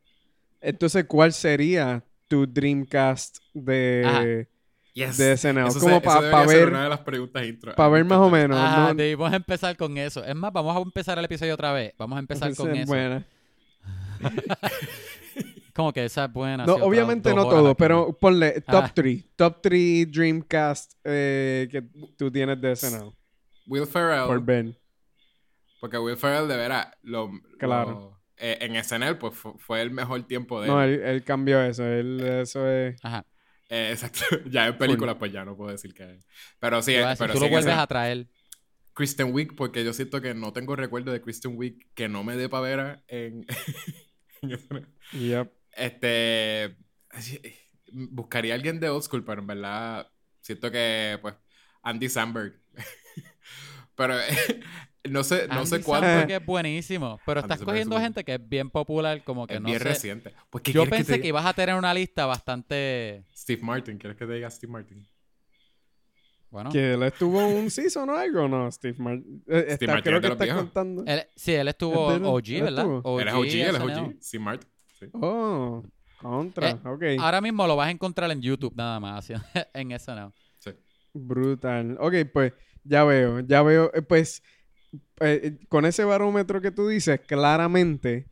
Entonces, ¿cuál sería tu Dreamcast de, Yes. de SNL? Eso, Como se- pa- ver- una de las preguntas intro. para ver más o menos? Ajá, ¿no? debimos empezar con eso. Es más, vamos a empezar el episodio otra vez. Vamos a empezar Esa con es eso. buena. Como que esa es buena. No, obviamente no todo, pero ponle top Ah. 3. Top 3 Dreamcast eh, que tú tienes de SNL. Will Ferrell. Por Ben. Porque Will Ferrell, de veras, lo, Claro. lo- eh, en SNL, pues fu- fue, el mejor tiempo de No, él. él, él cambió eso. Él, eso es... Ajá. Eh, exacto. ya en películas, pues ya no puedo decir que. Pero sí, eh, decir, pero tú sí lo vuelves SNL. a traer. Kristen Wiig, porque yo siento que no tengo recuerdo de Kristen Wiig que no me dé pavera en. en SNL. Yep. Este. Buscaría a alguien de old school, pero en verdad siento que, pues, Andy Samberg. pero no sé, no sé Andy. Samberg que es buenísimo. Pero Andy estás es cogiendo gente que es bien popular, como que Es no bien sé. reciente. Pues, ¿qué Yo pensé te que ibas a tener una lista bastante. Steve Martin, ¿quieres que te diga Steve Martin? Bueno. Que él estuvo un season o algo, ¿no? Steve Martin. Eh, está- Martin creo que estás contando. Él- sí, él estuvo ¿Es de- OG, él ¿verdad? estuvo? Él es OG, él es. OG. Steve Martin. Sí. Oh, contra. Eh, ok. Ahora mismo lo vas a encontrar en YouTube nada más, en SNL. sí. Brutal. Ok, pues ya veo, ya veo. eh, Pues eh, eh, con ese barómetro que tú dices, claramente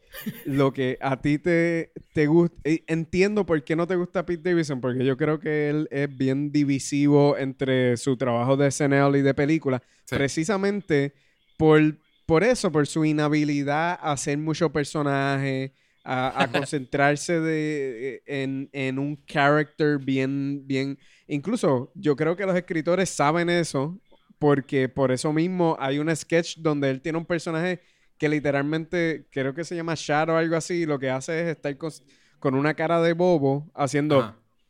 lo que a ti te, te gusta. Entiendo por qué no te gusta Pete Davidson, porque yo creo que él es bien divisivo entre su trabajo de SNL y de película. Sí. Precisamente por, por eso, por su inhabilidad a hacer mucho personaje. A, a concentrarse de, eh, en, en un character bien, bien, Incluso yo creo que los escritores saben eso porque por eso mismo hay un sketch donde él tiene un personaje que literalmente creo que se llama Shadow o algo así y lo que hace es estar con, con una cara de bobo haciendo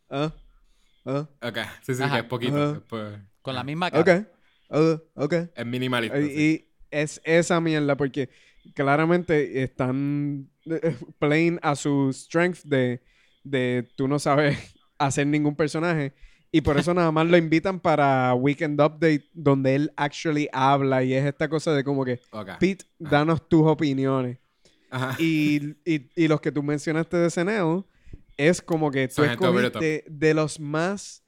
ah, ah, Ok, sí, sí, que es poquito. Después- Con la misma cara. ok, ah, ok. Es minimalista. Y, sí. y es esa mierda porque claramente están eh, playing a su strength de, de tú no sabes hacer ningún personaje. Y por eso nada más lo invitan para Weekend Update, donde él actually habla y es esta cosa de como que, Ok. Pete, danos tus opiniones. Ajá. Y, y- y los que tú mencionaste de Seneo es como que tú escogiste de los más,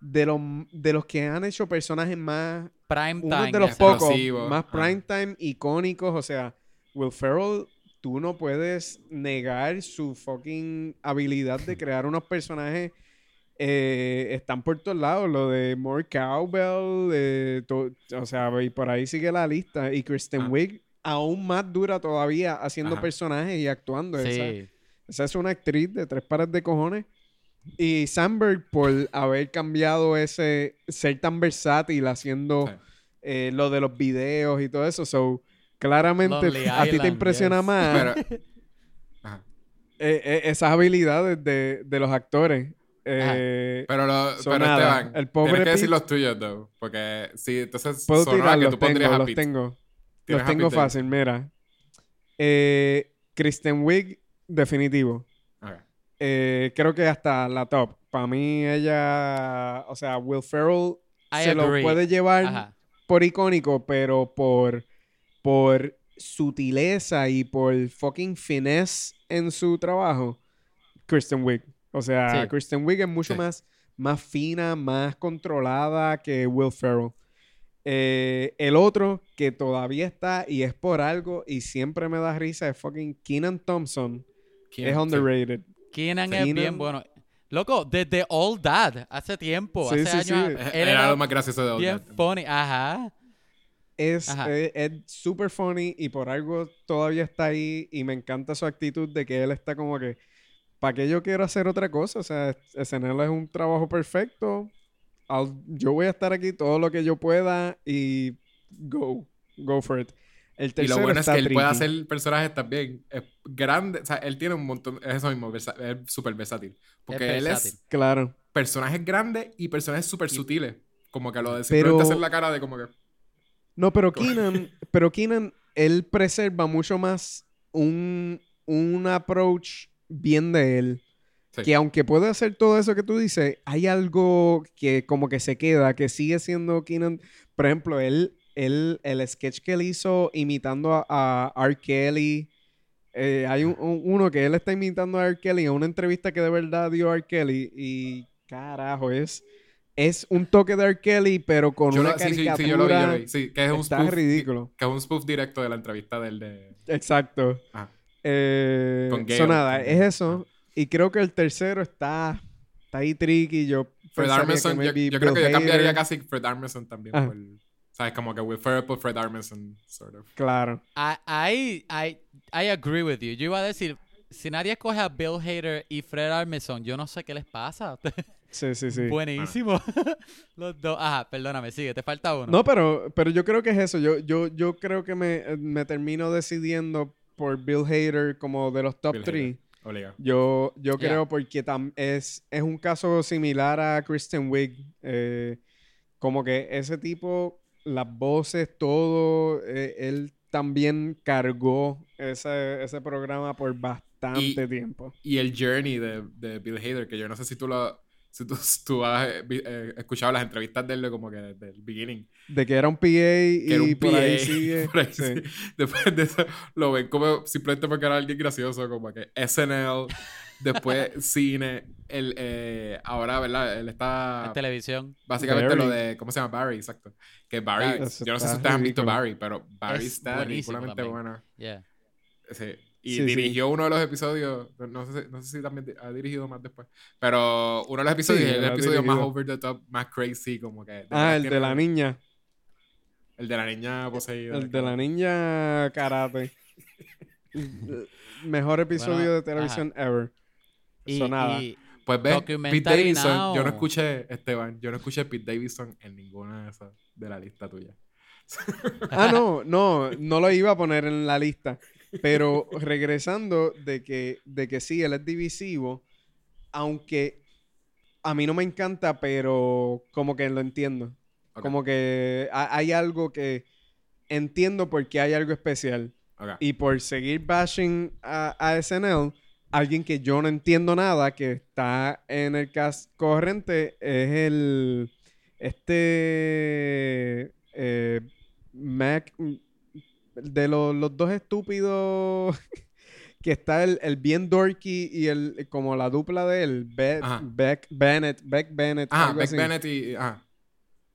de los, de los que han hecho personajes más Prime uno time. de los pocos más ajá. prime time icónicos. O sea, Will Ferrell, tú no puedes negar su fucking habilidad de crear unos personajes. eh, están por todos lados. Lo de More Cowbell, eh, to- o sea, y por ahí sigue la lista. Y Kristen Ajá. Wiig, aún más dura todavía haciendo Ajá. personajes y actuando. Esa, es una actriz de tres pares de cojones. Y Sandberg, por haber cambiado ese, ser tan versátil haciendo Sí. eh, lo de los videos y todo eso. So, claramente Lonely a ti te impresiona yes. más eh, eh, esas habilidades de, de los actores. Eh, Pero, lo, pero nada, Esteban, el pobre tienes que decir los tuyos, though. Porque sí, entonces puedo tirar, que los tú pondrías tengo, a los tengo. Los tengo fácil, mira. Eh, Kristen Wiig, definitivo. Eh, creo que hasta la top. Para mí ella, o sea, Will Ferrell I se agree. lo puede llevar Ajá. por icónico, pero por, por sutileza y por fucking finesse en su trabajo, Kristen Wiig. O sea, Sí. Kristen Wiig es mucho Sí. más, más fina, más controlada que Will Ferrell. Eh, el otro que todavía está y es por algo y siempre me da risa es fucking Keenan Thompson. Es underrated. Keenan es bien bueno. Loco, desde Old Dad, hace tiempo, Sí, hace sí, años, él Era, era lo más gracioso de bien Old Dad. funny. Ajá. Es, es super funny y por algo todavía está ahí y me encanta su actitud de que él está como que, ¿para qué yo quiero hacer otra cosa? O sea, SNL es un trabajo perfecto. I'll- yo voy a estar aquí todo lo que yo pueda y go, go for it. El Y lo bueno es que él puede hacer personajes también es grande, o sea, él tiene un montón, es eso mismo, versa- es súper versátil. Porque él versátil. es Claro. personajes grandes y personajes súper sutiles. Como que lo de Pero- simplemente hacer la cara de como que... No, pero Keenan, pero Keenan, él preserva mucho más un, un approach bien de él. Sí. Que aunque puede hacer todo eso que tú dices, hay algo que como que se queda, que sigue siendo Keenan. Por ejemplo, él, él el sketch que él hizo imitando a, a R. Kelly. eh, hay un- un- uno que él está imitando a R. Kelly en una entrevista que de verdad dio R. Kelly. Y carajo, es, es un toque de R. Kelly, pero con Yo una lo, sí, sí, caricatura. sí, yo lo vi, yo lo vi. Sí, que es un Está spoof. ridículo. Que es un spoof directo de la entrevista del de... Exacto. Ah. Eh, Con Gale, so nada, con- es eso. Y creo que el tercero está, está ahí tricky. Yo Fred Armisen, yo, yo creo que yo cambiaría casi Fred Armisen también Ajá. por... ¿Sabes? Como que Will Ferrell por Fred Armisen, sort of. Claro. I, I, I, I agree with you. Yo iba a decir, si nadie escoge a Bill Hader y Fred Armisen, yo no sé qué les pasa. Sí, sí, sí. Buenísimo. Los dos. Ajá, perdóname, sigue, te falta uno. No, pero, pero yo creo que es eso. Yo, yo, yo creo que me, me termino decidiendo por Bill Hader como de los top Bill 3. Hader. Obligado. Yo, yo Yeah. creo porque tam- es, es un caso similar a Kristen Wiig. eh, como que ese tipo, las voces, todo, eh, él también cargó ese, ese programa por bastante Y- tiempo. Y el journey de, de Bill Hader, que yo no sé si tú lo... Si tú, tú has eh, eh, escuchado las entrevistas de él como que desde el beginning. De que era un PA y un por ahí PA, sigue. por ahí sí. sí. Después de eso, lo ven como simplemente porque era alguien gracioso, como que SNL, después cine, el, eh, ahora, ¿verdad? Él está... En televisión. Básicamente lo Barry. de, ¿cómo se llama? Barry, exacto. Que Barry. Eso yo no sé si ustedes han visto. Barry, pero Barry Es está también. bueno. Yeah. Sí. Y Sí, sí. dirigió uno de los episodios, no- no sé, si- no sé si también ha dirigido más después, pero uno de los episodios, Sí, es el episodio más over the top, más crazy, como que... Ah, el de la niña. El de la niña poseída. El de la niña karate. Mejor episodio Bueno, de televisión ever. Y, So, nada. y- Pues ves, Pete Davidson, now. yo no escuché, Esteban, yo no escuché Pete Davidson en ninguna de esas de la lista tuya. Ah, no, no, no lo iba a poner en la lista. Pero regresando de que, de que sí, él es divisivo, aunque a mí no me encanta, pero como que lo entiendo. Como que ha- hay algo que entiendo porque hay algo especial. Y por seguir bashing a, a SNL, alguien que yo no entiendo nada, que está en el cast corriente, es el. Este. eh, Mac. De los, los dos estúpidos. Que está el, el bien dorky y el como la dupla de él, Be- Ajá. Beck Bennett, Beck Bennett. Algo Beck así Bennett y... Ajá.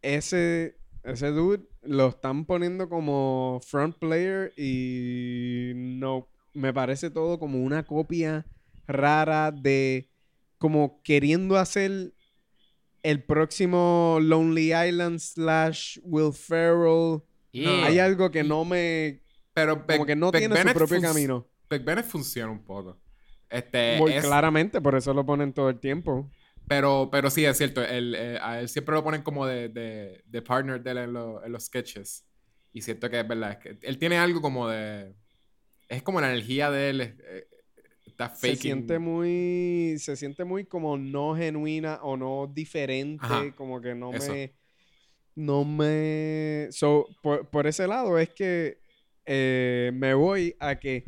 ese, ese dude lo están poniendo como front player y no, me parece todo como una copia rara de como queriendo hacer el próximo Lonely Island slash Will Ferrell. Yeah. Hay algo que no me, Pero como Beck- que no Beck tiene su Bennett propio func- camino. Beck Bennett funciona un poco. Este, Muy es- claramente, por eso lo ponen todo el tiempo. Pero, pero sí, es cierto. Él, eh, a él siempre lo ponen como de, de, de partner de él en, lo- en los sketches. Y siento que es verdad. Es que él tiene algo como de. Es como la energía de él. eh, está Se faking. siente muy, se siente muy como no genuina o no diferente, Ajá, como que no eso. me, no me, so, por, por ese lado es que eh, me voy a que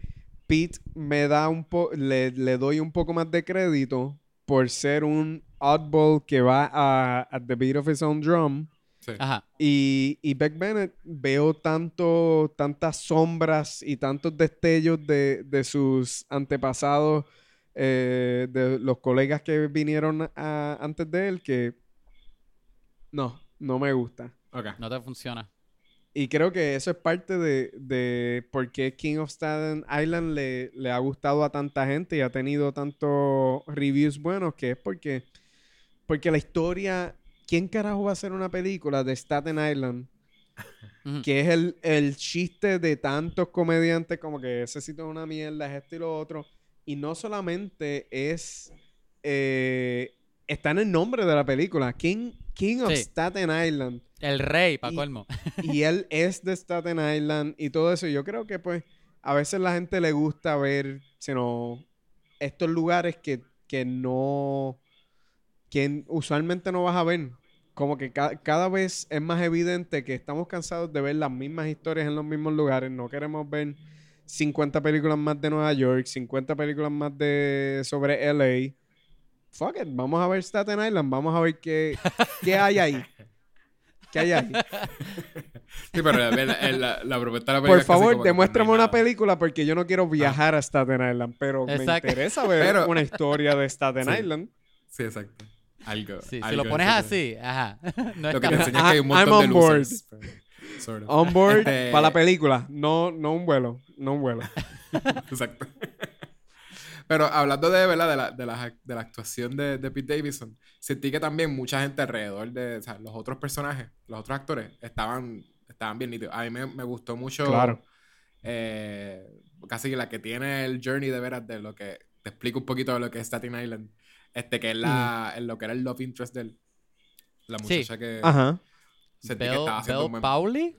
Pete me da un po le, le doy un poco más de crédito por ser un oddball que va a at the beat of his own drum. Sí. Ajá. Y, y Beck Bennett veo tanto, tantas sombras y tantos destellos de, de sus antepasados, eh, de los colegas que vinieron a- antes de él, que no, no me gusta. Ok. No te funciona. Y creo que eso es parte de, de por qué King of Staten Island le, le ha gustado a tanta gente y ha tenido tantos reviews buenos, que es porque, porque la historia... ¿Quién carajo va a hacer una película de Staten Island? Que es el, el chiste de tantos comediantes como que ese sitio es una mierda, es esto y lo otro. Y no solamente es... eh, está en el nombre de la película. King, King of Sí. Staten Island El rey, pa' Y- colmo. y él es de Staten Island y todo eso. Yo creo que pues a veces la gente le gusta ver sino, estos lugares que, que no, que usualmente no vas a ver. Como que ca- cada vez es más evidente que estamos cansados de ver las mismas historias en los mismos lugares. No queremos ver 50 películas más de Nueva York, 50 películas más de sobre LA. Fuck it, vamos a ver Staten Island, vamos a ver qué, qué hay ahí. ¿Qué hay ahí? Sí, pero la, la, la- la propuesta de la película Por favor, demuéstrame no una película porque yo no quiero viajar a Staten Island, pero Exacto. me interesa ver Pero- una historia de Staten Sí. Island. Sí, exacto. Algo. Sí, si algo lo pones de así, ajá. No es Lo que te enseña es que hay un I'm montón de on board. losers. pero- sort of. On board Este- para la película, no, no un vuelo, no un vuelo. Exacto. Pero hablando de, ¿verdad? De, la, de, la, de la actuación de, de Pete Davidson, sentí que también mucha gente alrededor de o sea, los otros personajes, los otros actores, estaban, estaban bien nítidos. A mí me, me gustó mucho. Claro. eh, casi la que tiene el journey de veras de lo que. Te explico un poquito de lo que es Staten Island. Este, que es la, en lo que era el love interest de él. La Sí. muchacha que Ajá. sentí que estaba haciendo Belle un buen. Pauli.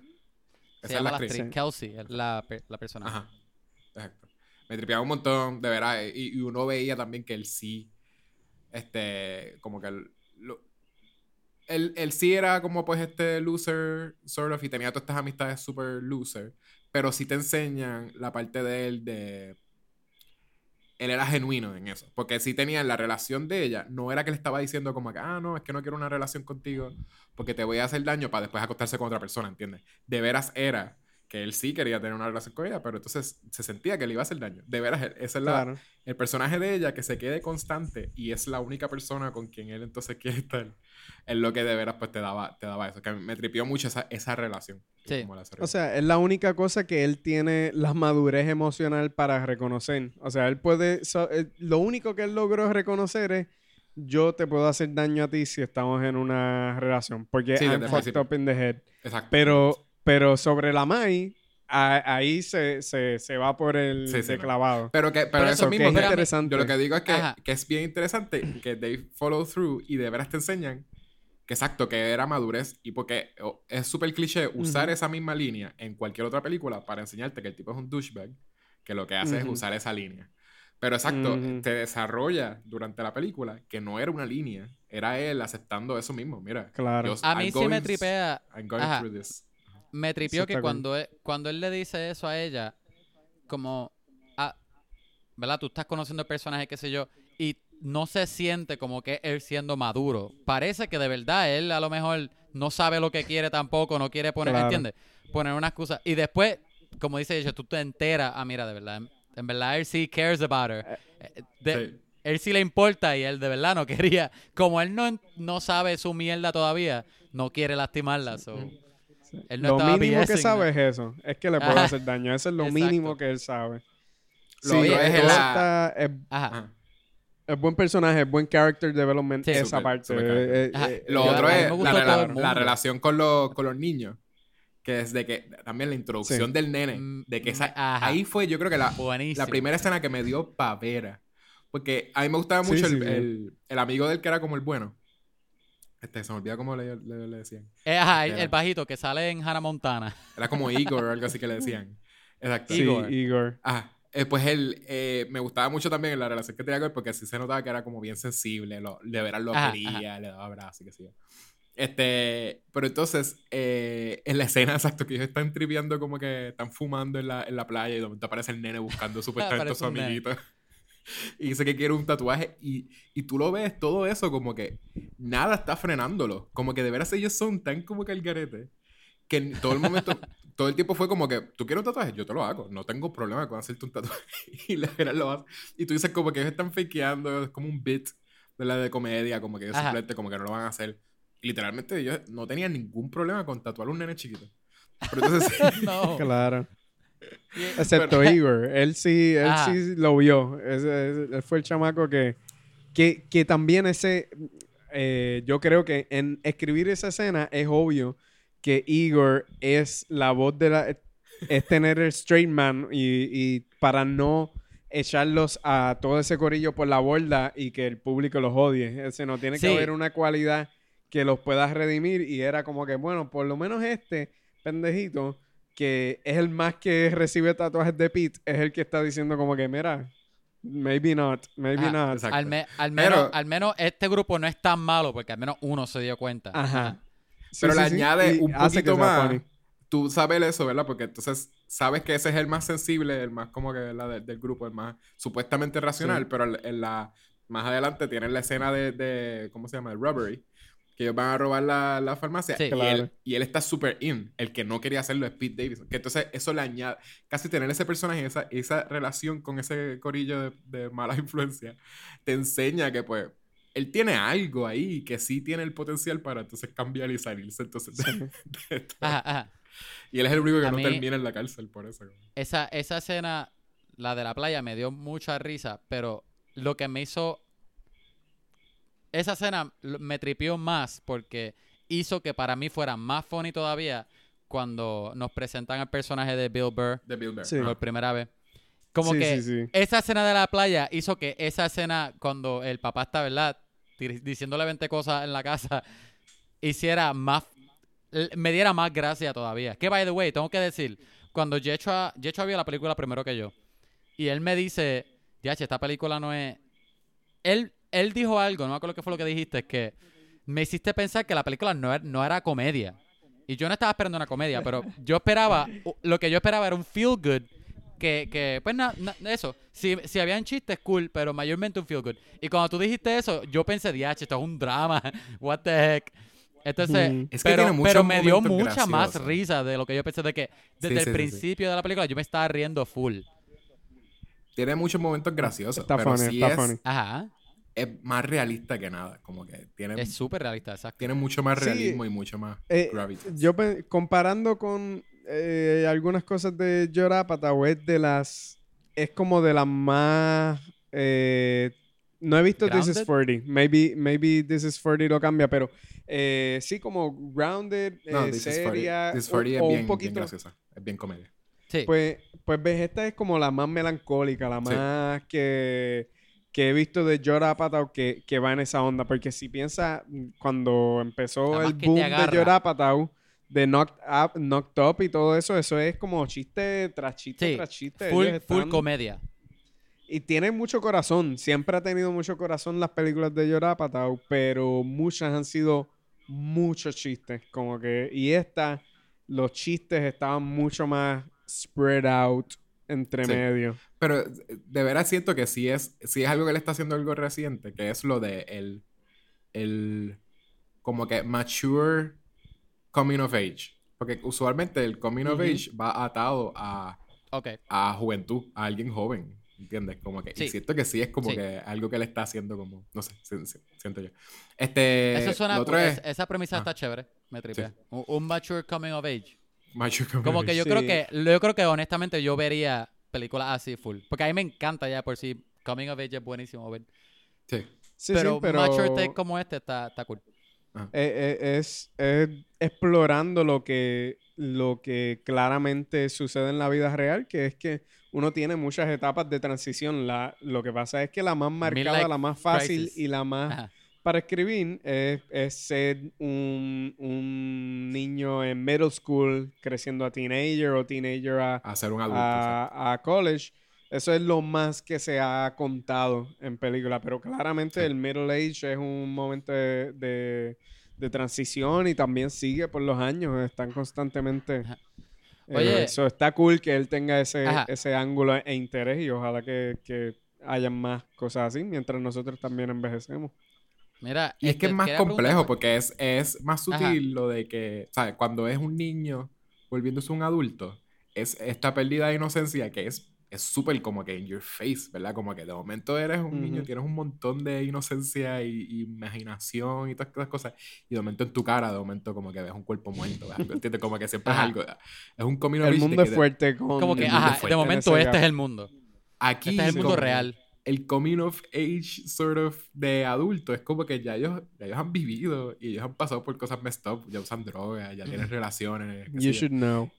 Esa Se es llama la la actriz. actriz. Kelsey, la, la persona. Ajá. Me tripeaba un montón, de verdad. Y, y uno veía también que él sí. Este. Como que él. lo- él, él sí era como pues este loser, sort of, y tenía todas estas amistades super loser. Pero sí te enseñan la parte de él de. Él era genuino en eso. Porque sí tenía la relación de ella. No era que le estaba diciendo como que, ah, no, es que no quiero una relación contigo porque te voy a hacer daño para después acostarse con otra persona, ¿entiendes? De veras era que él sí quería tener una relación con ella, pero entonces se sentía que le iba a hacer daño. De veras, ese es la, Claro. el personaje de ella que se quede constante y es la única persona con quien él entonces quiere estar. Es lo que de veras pues te daba, te daba eso. Que me tripió mucho esa, esa relación. Sí. Como la O sea, es la única cosa que él tiene la madurez emocional para reconocer. O sea, él puede. so- eh, lo único que él logró reconocer es. Yo te puedo hacer daño a ti si estamos en una relación. Porque Sí, I'm fucked up in the head. Exacto. Pero, pero sobre la Mai, a- ahí se, se, se va por el Sí, sí, no. clavado. Pero que, pero Por eso eso mismo, que es mira, interesante. yo lo que digo es que, que es bien interesante que they follow through y de veras te enseñan que exacto, que era madurez y porque oh, es súper cliché usar Ujú. esa misma línea en cualquier otra película para enseñarte que el tipo es un douchebag, que lo que hace es Ujú. usar esa línea. Pero exacto, Ujú. te desarrolla durante la película que no era una línea, era él aceptando eso mismo. Mira, Claro. yo- A mí I'm sí me going- tripea. I'm going through this. Me tripió que cuando él, cuando él le dice eso a ella, como, ah, ¿verdad? Tú estás conociendo el personaje, qué sé yo, y no se siente como que él siendo maduro. Parece que de verdad él a lo mejor no sabe lo que quiere tampoco, no quiere poner, Claro. ¿entiendes? Poner una excusa. Y después, como dice ella, tú te enteras, ah, mira, de verdad, en verdad él sí cares about her. Eh, de- Sí. Él sí le importa y él de verdad no quería. Como él no, no sabe su mierda todavía, no quiere lastimarla. so, Él no lo mínimo que sabe ¿no? es eso. Es que le puede hacer daño. Eso es lo Exacto. mínimo que él sabe. Lo Sí, otro es, la- está- es- Ajá. Ajá. es buen personaje, es buen character development. Sí. esa parte. eh, eh, eh, Lo Yo- otro es la, el relación con, los- con los niños. Que es de que también la introducción Sí. del nene. Mm, De que esa- ahí fue, yo creo que la, la primera escena que me dio pavera. Porque a mí me gustaba Sí, mucho sí, el, sí. el- el amigo del que era como el bueno. Este, se me olvida cómo le, le- le decían. Eh, ajá, el, Era. el bajito que sale en Hannah Montana. Era como Igor o algo así que le decían. Exacto. sí, Igor. Igor. Ajá. Eh, pues él eh, me gustaba mucho también la relación que tenía con él porque sí se notaba que era como bien sensible, lo, de veras lo Ajá, quería, le daba abrazos y qué sé yo. Este, pero entonces, eh, en la escena, exacto, que ellos están tripeando como que están fumando en la, en la playa y de momento aparece el nene buscando supuestamente a su amiguito. Y dice que quiere un tatuaje y, y tú lo ves, todo eso como que nada está frenándolo. Como que de veras ellos son tan como que al garete que en todo el momento, todo el tiempo fue como que, ¿tú quieres un tatuaje? Yo te lo hago, no tengo problema con hacerte un tatuaje. Y la verdad lo hace. Y tú dices como que ellos están fakeando, es como un bit de la de comedia, como que ellos simplemente como que no lo van a hacer. Y literalmente ellos no tenían ningún problema con tatuar a un nene chiquito. Pero entonces, no. Claro. Excepto Igor. Él sí, él sí lo vio. Ese- ese- él fue el chamaco que, que, que también ese... eh, yo creo que en escribir esa escena es obvio que Igor es la voz de la... Es tener el straight man y, y para no echarlos a todo ese corillo por la borda y que el público los odie. Ese no tiene que haber una cualidad que los pueda redimir y era como que, bueno, por lo menos este pendejito que es el más que recibe tatuajes de Pete, es el que está diciendo como que, mira, maybe not, maybe Ajá. not. Al, me- al Pero- menos, al menos este grupo no es tan malo porque al menos uno se dio cuenta. Ajá. Sí, pero sí, le sí, añade un poquito más. funny. Tú sabes eso, ¿verdad? Porque entonces sabes que ese es el más sensible, el más como que la de- del grupo, el más supuestamente racional, Sí. pero en- la más adelante tienen la escena de, de ¿cómo se llama? El robbery. Que ellos van a robar la, la farmacia. Sí. y, Claro. él, y él está super in. El que no quería hacerlo es Pete Davidson. Que entonces eso le añade. Casi tener ese personaje, esa, esa relación con ese corillo de, de mala influencia, te enseña que pues él tiene algo ahí que sí tiene el potencial para entonces cambiar y salirse entonces de-. Ajá, ajá. Y él es el único que A no mí- termina en la cárcel por eso. Esa, esa escena, la de la playa, me dio mucha risa, pero lo que me hizo. Esa escena me tripió más porque hizo que para mí fuera más funny todavía cuando nos presentan al personaje de Bill Burr De Bill Burr. Sí. Por primera vez. Como Sí, que sí, sí. esa escena de la playa hizo que esa escena cuando el papá está, ¿verdad? Diciéndole 20 cosas en la casa, hiciera más, me diera más gracia todavía. Que, by the way, tengo que decir, cuando Yechua, Yechua vio la película primero que yo, y él me dice, ya, esta película no es... Él, él dijo algo, no me acuerdo qué fue lo que dijiste, que me hiciste pensar que la película no era, no era comedia. Y yo no estaba esperando una comedia, pero yo esperaba, lo que yo esperaba era un feel good que, que pues nada, eso. Si, si habían chistes, cool, pero mayormente un feel good. Y cuando tú dijiste eso, yo pensé, diache, esto es un drama. What the heck. Entonces, Ujú. Es que pero, tiene pero me dio mucha más graciosos. risa de lo que yo pensé de que desde Sí, el sí, sí, sí. principio de la película yo me estaba riendo full. Tiene muchos momentos graciosos. Está pero funny, sí está es, funny. Ajá. Es más realista que nada. Como que tiene, Es súper realista, exacto. tiene mucho más Sí. realismo y mucho más Eh, gravitas. yo comparando con eh, algunas cosas de Yorapata, es de las. Es como de las más. eh, no he visto This is Grounded? 40. Maybe, maybe This is 40 lo cambia, pero eh, sí, como grounded, no, eh, This is 40. seria. This is o- 40 es o bien, un bien poquito. graciosa. Es bien comedia. Sí. Pues, pues ves, esta es como la más melancólica, la Sí. más que, que he visto de Jorah Apatow que, que va en esa onda. Porque si piensas, mm, cuando empezó el boom de. Jorah Apatow, de Knocked Up, Knocked Up y todo eso, eso es como chiste tras chiste Sí, tras chiste. full, full comedia. y tiene mucho corazón. Siempre ha tenido mucho corazón las películas de Jorah Apatow, pero muchas han sido muchos chistes. Como que, y esta, los chistes estaban mucho más spread out entre Sí. medio. Pero de veras siento que sí es, sí es algo que le está haciendo algo reciente, que es lo de el, el como que mature coming of age. Porque usualmente el coming of age va atado a, Ok. a juventud, a alguien joven. ¿Entiendes? Como que, y Sí. siento que sí es como Sí. que algo que le está haciendo como, no sé, si- si- siento yo. Este, Eso suena, lo otro es- es esa premisa Ah. está chévere, me tripea. Sí. Un, un mature coming of age. Coming Como que yo age. creo Sí. que, yo creo que honestamente yo vería películas así full. Porque a mí me encanta ya por sí. Coming of age es buenísimo ver. Sí. Sí, pero, sí, pero mature take como este está, está cool. eh, eh, es, es explorando lo que, lo que claramente sucede en la vida real, que es que uno tiene muchas etapas de transición. La, lo que pasa es que la más marcada, Midlife la más fácil crisis. y la más Ajá. Para escribir es, es ser un, un niño en middle school creciendo a teenager o teenager a, A ser un adulto. a, a college. Eso es lo más que se ha contado en película, pero claramente Sí. el middle age es un momento de, de, de transición y también sigue por los años. Están constantemente. Eh, Oye. eso está cool que él tenga ese, Ajá. ese ángulo e interés y ojalá que, que hayan más cosas así mientras nosotros también envejecemos. Mira, Y es este, que es más complejo porque es, es más Ajá. sutil lo de que, ¿sabes? Cuando es un niño volviéndose un adulto, es esta pérdida de inocencia que es es súper como que in your face, ¿verdad? Como que de momento eres un niño, Ujú. tienes un montón de inocencia y, y imaginación y todas esas cosas, y de momento en tu cara, de momento como que ves un cuerpo muerto, ¿verdad? ¿Entiendes? Como que siempre Ajá. es algo, es un coming of El mundo es fuerte con... Como que, ajá, de en momento este es el mundo. Aquí Este es el mundo como real. El coming of age sort of de adulto es como que ya ellos, ya ellos han vivido y ellos han pasado por cosas messed up, ya usan drogas, ya tienen relaciones. You yo. should know.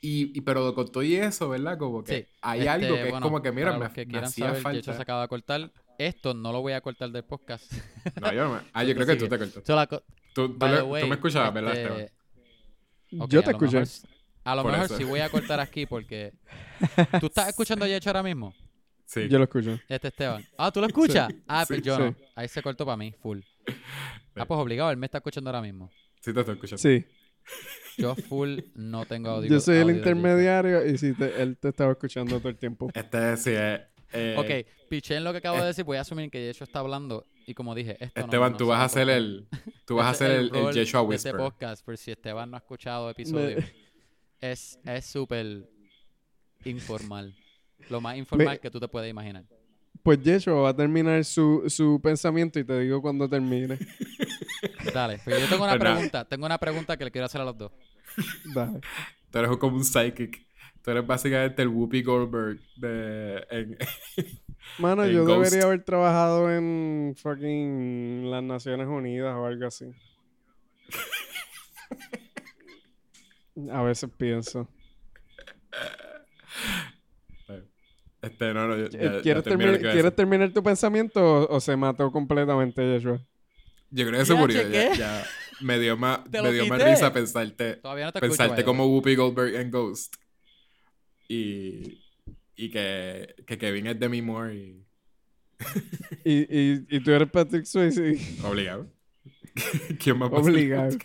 Y, y- pero con todo y eso, ¿verdad? Como que Sí, hay este, algo que es como que, mira, me, que me hacía saber, Yecho se falta. acaba de cortar. Esto no lo voy a cortar del podcast. No, yo no me- Ah, yo creo que tú te cortaste. So, co- Tú, le- me escuchabas, ¿verdad, este, Esteban? ok, Yo a te lo escuché. mejor- a lo mejor sí voy a cortar aquí porque... ¿Tú estás escuchando a Yecho ahora mismo? Sí. Yo lo escucho. Este Esteban. Ah, ¿tú lo escuchas? ah, pues sí, yo no. Ahí se cortó para mí, full. Ah, pues obligado, él me está escuchando ahora mismo. Sí, te estoy escuchando. Sí. Yo full no tengo audio. Yo soy el audio intermediario y sí, te- él te estaba escuchando todo el tiempo. Este sí es. eh, Ok, piché en lo que acabo de eh, decir, voy a asumir que Yecho está hablando y como dije, esto Esteban, no tú se vas a hacer el. Tú vas a Ese hacer el, el Yeshua este Whisper. podcast, por si Esteban no ha escuchado episodio. Es es súper informal. Lo más informal que tú te puedes imaginar. Pues Yeshua va a terminar su, su pensamiento y te digo cuando termine. Dale, pues yo tengo una Pues nada. pregunta. Tengo una pregunta que le quiero hacer a los dos. Dale. Tú eres como un psychic. Tú eres básicamente el Whoopi Goldberg de. En, Mano, En yo Ghost. debería haber trabajado en fucking las Naciones Unidas o algo así. A veces pienso. Este, no, no. ya- ¿Quieres, ¿quieres terminar tu pensamiento o, o se mató completamente, Yeshua? Yo creo que se murió. Ya, ya me dio más, me dio más risa pensarte, no te pensarte como. Whoopi Goldberg en Ghost. Y, y que, que Kevin es Demi Moore y Y, y, y tú eres Patrick Swayze. obligado. ¿Quién más? Obligado.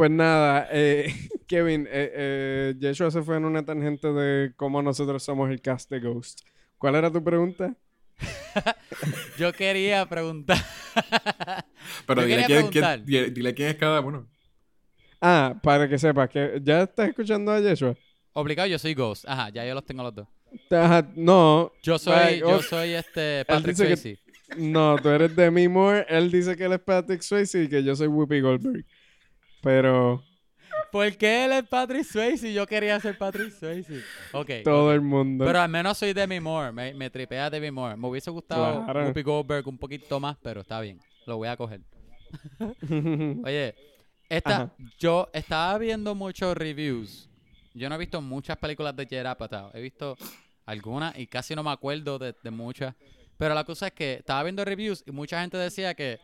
Pues nada, eh, Kevin, eh, eh, Yeshua se fue en una tangente de cómo nosotros somos el cast de Ghost. ¿Cuál era tu pregunta? Yo quería preguntar. Pero Yo dile quién, quién- preguntar. dile, dile quién es cada uno. Ah, para que sepas que ya estás escuchando a Yeshua. Obligado, yo soy Ghost. Ajá, ya yo los tengo los dos. Ajá, no, Yo soy, yo oh. soy este Patrick dice que- Swayze. no, tú eres Demi Moore. Él dice que él es Patrick Swayze y que yo soy Whoopi Goldberg. Pero ¿Por qué él es Patrick Swayze y yo quería ser Patrick Swayze? Ok. todo el mundo. Pero al menos soy Demi Moore. Me, me tripea Demi Moore. Me hubiese gustado Claro. Whoopi Goldberg un poquito más, pero está bien. Lo voy a coger. Oye, esta, Ajá. yo estaba viendo muchos reviews. Yo no he visto muchas películas de Gerard Apatow. He visto algunas y casi no me acuerdo de, de muchas. Pero la cosa es que estaba viendo reviews y mucha gente decía que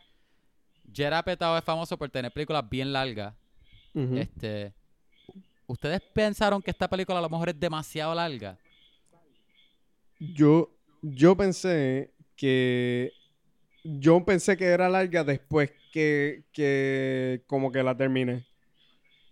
Gerard Apatow es famoso por tener películas bien largas. Este, ¿Ustedes pensaron que esta película a lo mejor es demasiado larga? Yo, yo pensé que. Yo pensé que era larga después que, que como que la terminé.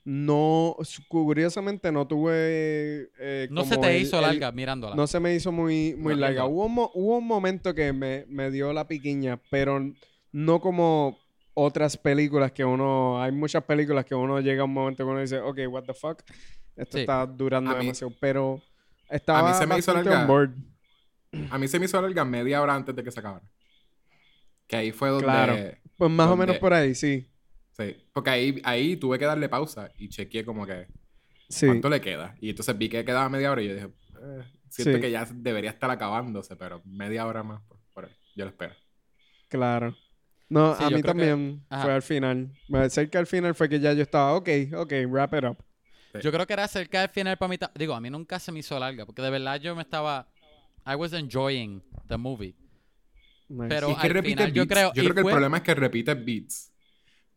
No, curiosamente no tuve. eh, No se te el- hizo el- larga mirándola. No se me hizo muy, muy No, larga. Hubo un, hubo un momento que me, me dio la piquiña, pero no como otras películas que uno. Hay muchas películas que uno llega a un momento que uno dice, ok, what the fuck. Esto Sí. está durando A mí- demasiado. Pero estaba se me hizo larga. A mí se me hizo larga media hora antes de que se acabara. Que ahí fue donde... Claro. Pues más o menos por ahí, sí. Sí, porque ahí, ahí tuve que darle pausa y chequeé como que Sí. cuánto le queda. Y entonces vi que quedaba media hora y yo dije, eh, siento Sí. que ya debería estar acabándose, pero media hora más, pues, por ahí. Yo lo espero. Claro. No, Sí, a mí que- también fue al final. Me cerca al final fue que ya yo estaba, ok, ok, wrap it up. Yo creo que era cerca del final para mí. Digo, a mí nunca se me hizo larga, porque de verdad yo me estaba. I was enjoying the movie. Nice. Pero es que al repite final yo creo- Yo creo que fue- el problema es que repite beats.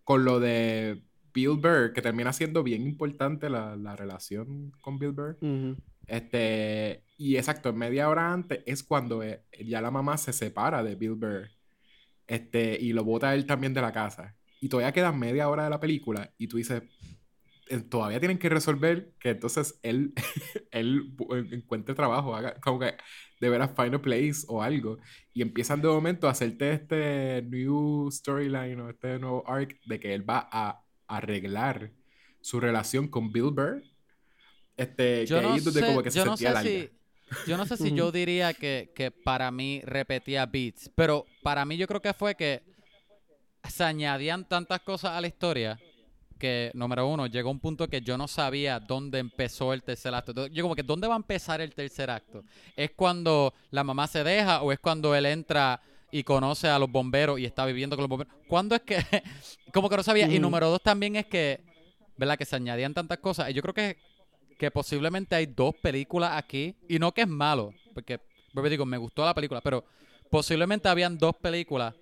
Con lo de Bill Burr, que termina siendo bien importante la, la relación con Bill Burr. Este, y exacto, media hora antes es cuando eh, ya la mamá se separa de Bill Burr. Este, y lo bota él también de la casa. y todavía queda media hora de la película y tú dices, eh, todavía tienen que resolver que entonces él, él encuentre trabajo, haga, como que de veras find a place o algo. Y empiezan de momento a hacerte este new storyline o este nuevo arc de que él va a arreglar su relación con Bill Burr. Este, Yo que no ahí es donde sé, como que se no sentía sé larga. si, yo no sé si yo diría que, que para mí repetía beats, pero para mí yo creo que fue que se añadían tantas cosas a la historia que, número uno, llegó un punto que yo no sabía dónde empezó el tercer acto. Yo como que, ¿dónde va a empezar el tercer acto? ¿Es cuando la mamá se deja o es cuando él entra y conoce a los bomberos y está viviendo con los bomberos? ¿Cuándo es que...? como que no sabía. Y número dos también es que, ¿verdad? Que se añadían tantas cosas. Y yo creo que, que posiblemente hay dos películas aquí. Y no que es malo, porque, vuelvo digo, me gustó la película, pero posiblemente habían dos películas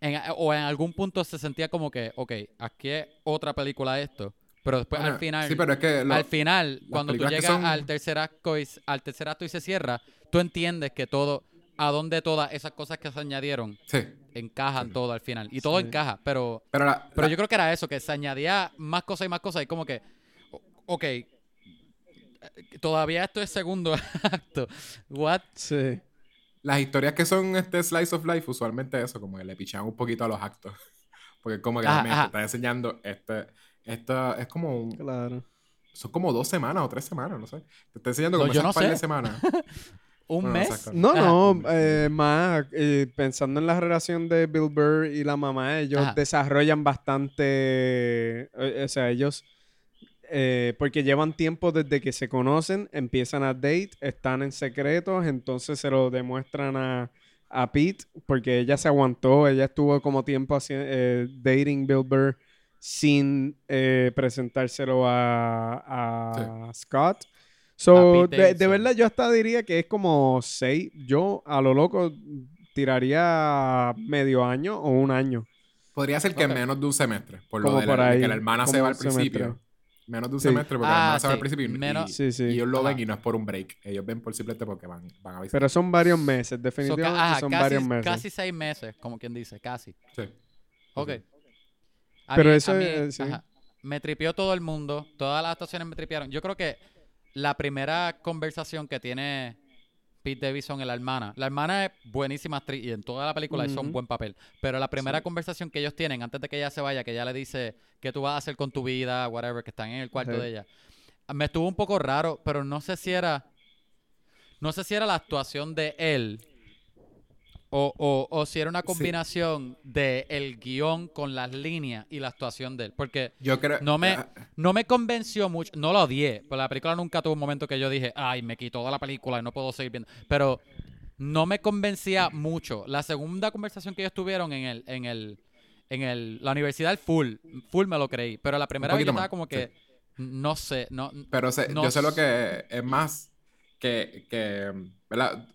en- o en algún punto se sentía como que, ok, aquí es otra película esto. Pero después Bueno, al final, Sí, pero es que lo- al final, cuando tú llegas son- al tercer acto y, al tercer acto y se cierra, tú entiendes que todo, a dónde todas esas cosas que se añadieron sí. encajan Sí. todo al final. Y todo encaja, pero, Pero, la- pero la- yo creo que era eso, que se añadía más cosas y más cosas y como que, ok, todavía esto es segundo acto. What? Sí. Las historias que son este slice of life, usualmente eso, como que le pichan un poquito a los actos. Porque como que Ajá, mira, ajá. te están enseñando, este, esta es como, un- Claro. son como dos semanas o tres semanas, no sé. Te está enseñando No, como yo esas no par de sé. semanas. ¿Un Bueno, mes? No, no, eh, más eh, pensando en la relación de Bill Burr y la mamá, ellos Ajá. desarrollan bastante, eh, o sea, ellos, eh, porque llevan tiempo desde que se conocen, empiezan a date, están en secretos, entonces se lo demuestran a, a Pete, porque ella se aguantó, ella estuvo como tiempo haci- eh, dating Bill Burr sin eh, presentárselo a, a Scott. So, de, verdad, yo hasta diría que es como seis. Yo, a lo loco, tiraría medio año o un año. Podría ser que Ok. menos de un semestre, por lo de, la- de que la hermana se va al semestre. Menos de un Sí. semestre porque la Ah, hermana se va al sí. principio y, Menos- y- Sí, sí. y ellos lo Ajá. ven y no es por un break. Ellos ven por simplemente porque van, van a visitar. Pero son varios meses, So, definitivamente son casi, varios meses. casi seis meses, como quien dice, casi. Sí. Ok. A Pero mí- eso a mí, es- sí. ajá, me tripió todo el mundo, todas las actuaciones me tripearon. Yo creo que la primera conversación que tiene Pete Davidson y la hermana, la hermana es buenísima actriz y en toda la película hizo un buen papel, pero la primera Sí. conversación que ellos tienen antes de que ella se vaya, que ella le dice qué tú vas a hacer con tu vida, whatever, que están en el cuarto de ella, me estuvo un poco raro, pero no sé si era, no sé si era la actuación de él o, o- o si era una Sí. combinación de el guion con las líneas y la actuación de él. Porque Yo creo. no me, ah, no me convenció mucho, no lo odié, pero la película nunca tuvo un momento que yo dije, ay, me quitó de la película y no puedo seguir viendo. Pero no me convencía mucho. La segunda conversación que ellos tuvieron en el, en el, en el, la universidad, full, full me lo creí. Pero la primera vez yo estaba como que, no sé, no, Pero sé- No yo sé lo que es más que, que ¿verdad?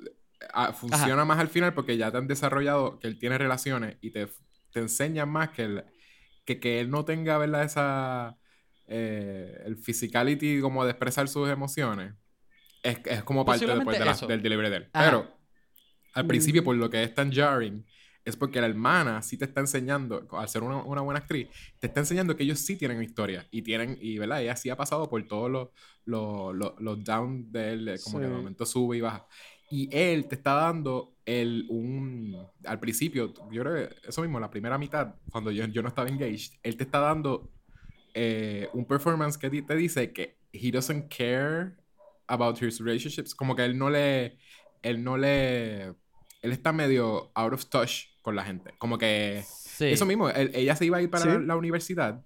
Ah, funciona más al final porque ya te han desarrollado que él tiene relaciones y te, te enseñan más que, el- que, que él no tenga, ¿verdad? Esa, eh, el physicality como de expresar sus emociones. Es, es como parte después de la- eso. del delivery de él. Ajá. Pero al principio, Mm. por lo que es tan jarring, es porque la hermana sí te está enseñando, al ser una, una buena actriz, te está enseñando que ellos sí tienen historia y tienen, y verdad, ella sí ha pasado por todos los, los, los, los down de él, como que de Sí. momento sube y baja. Y él te está dando el, un, al principio, yo creo que eso mismo, la primera mitad, cuando yo, yo no estaba engaged, él te está dando eh, un performance que te dice que he doesn't care about his relationships, como que él no le, él no le, él está medio out of touch con la gente, como que sí. eso mismo, él- ella se iba a ir para Sí. la, la universidad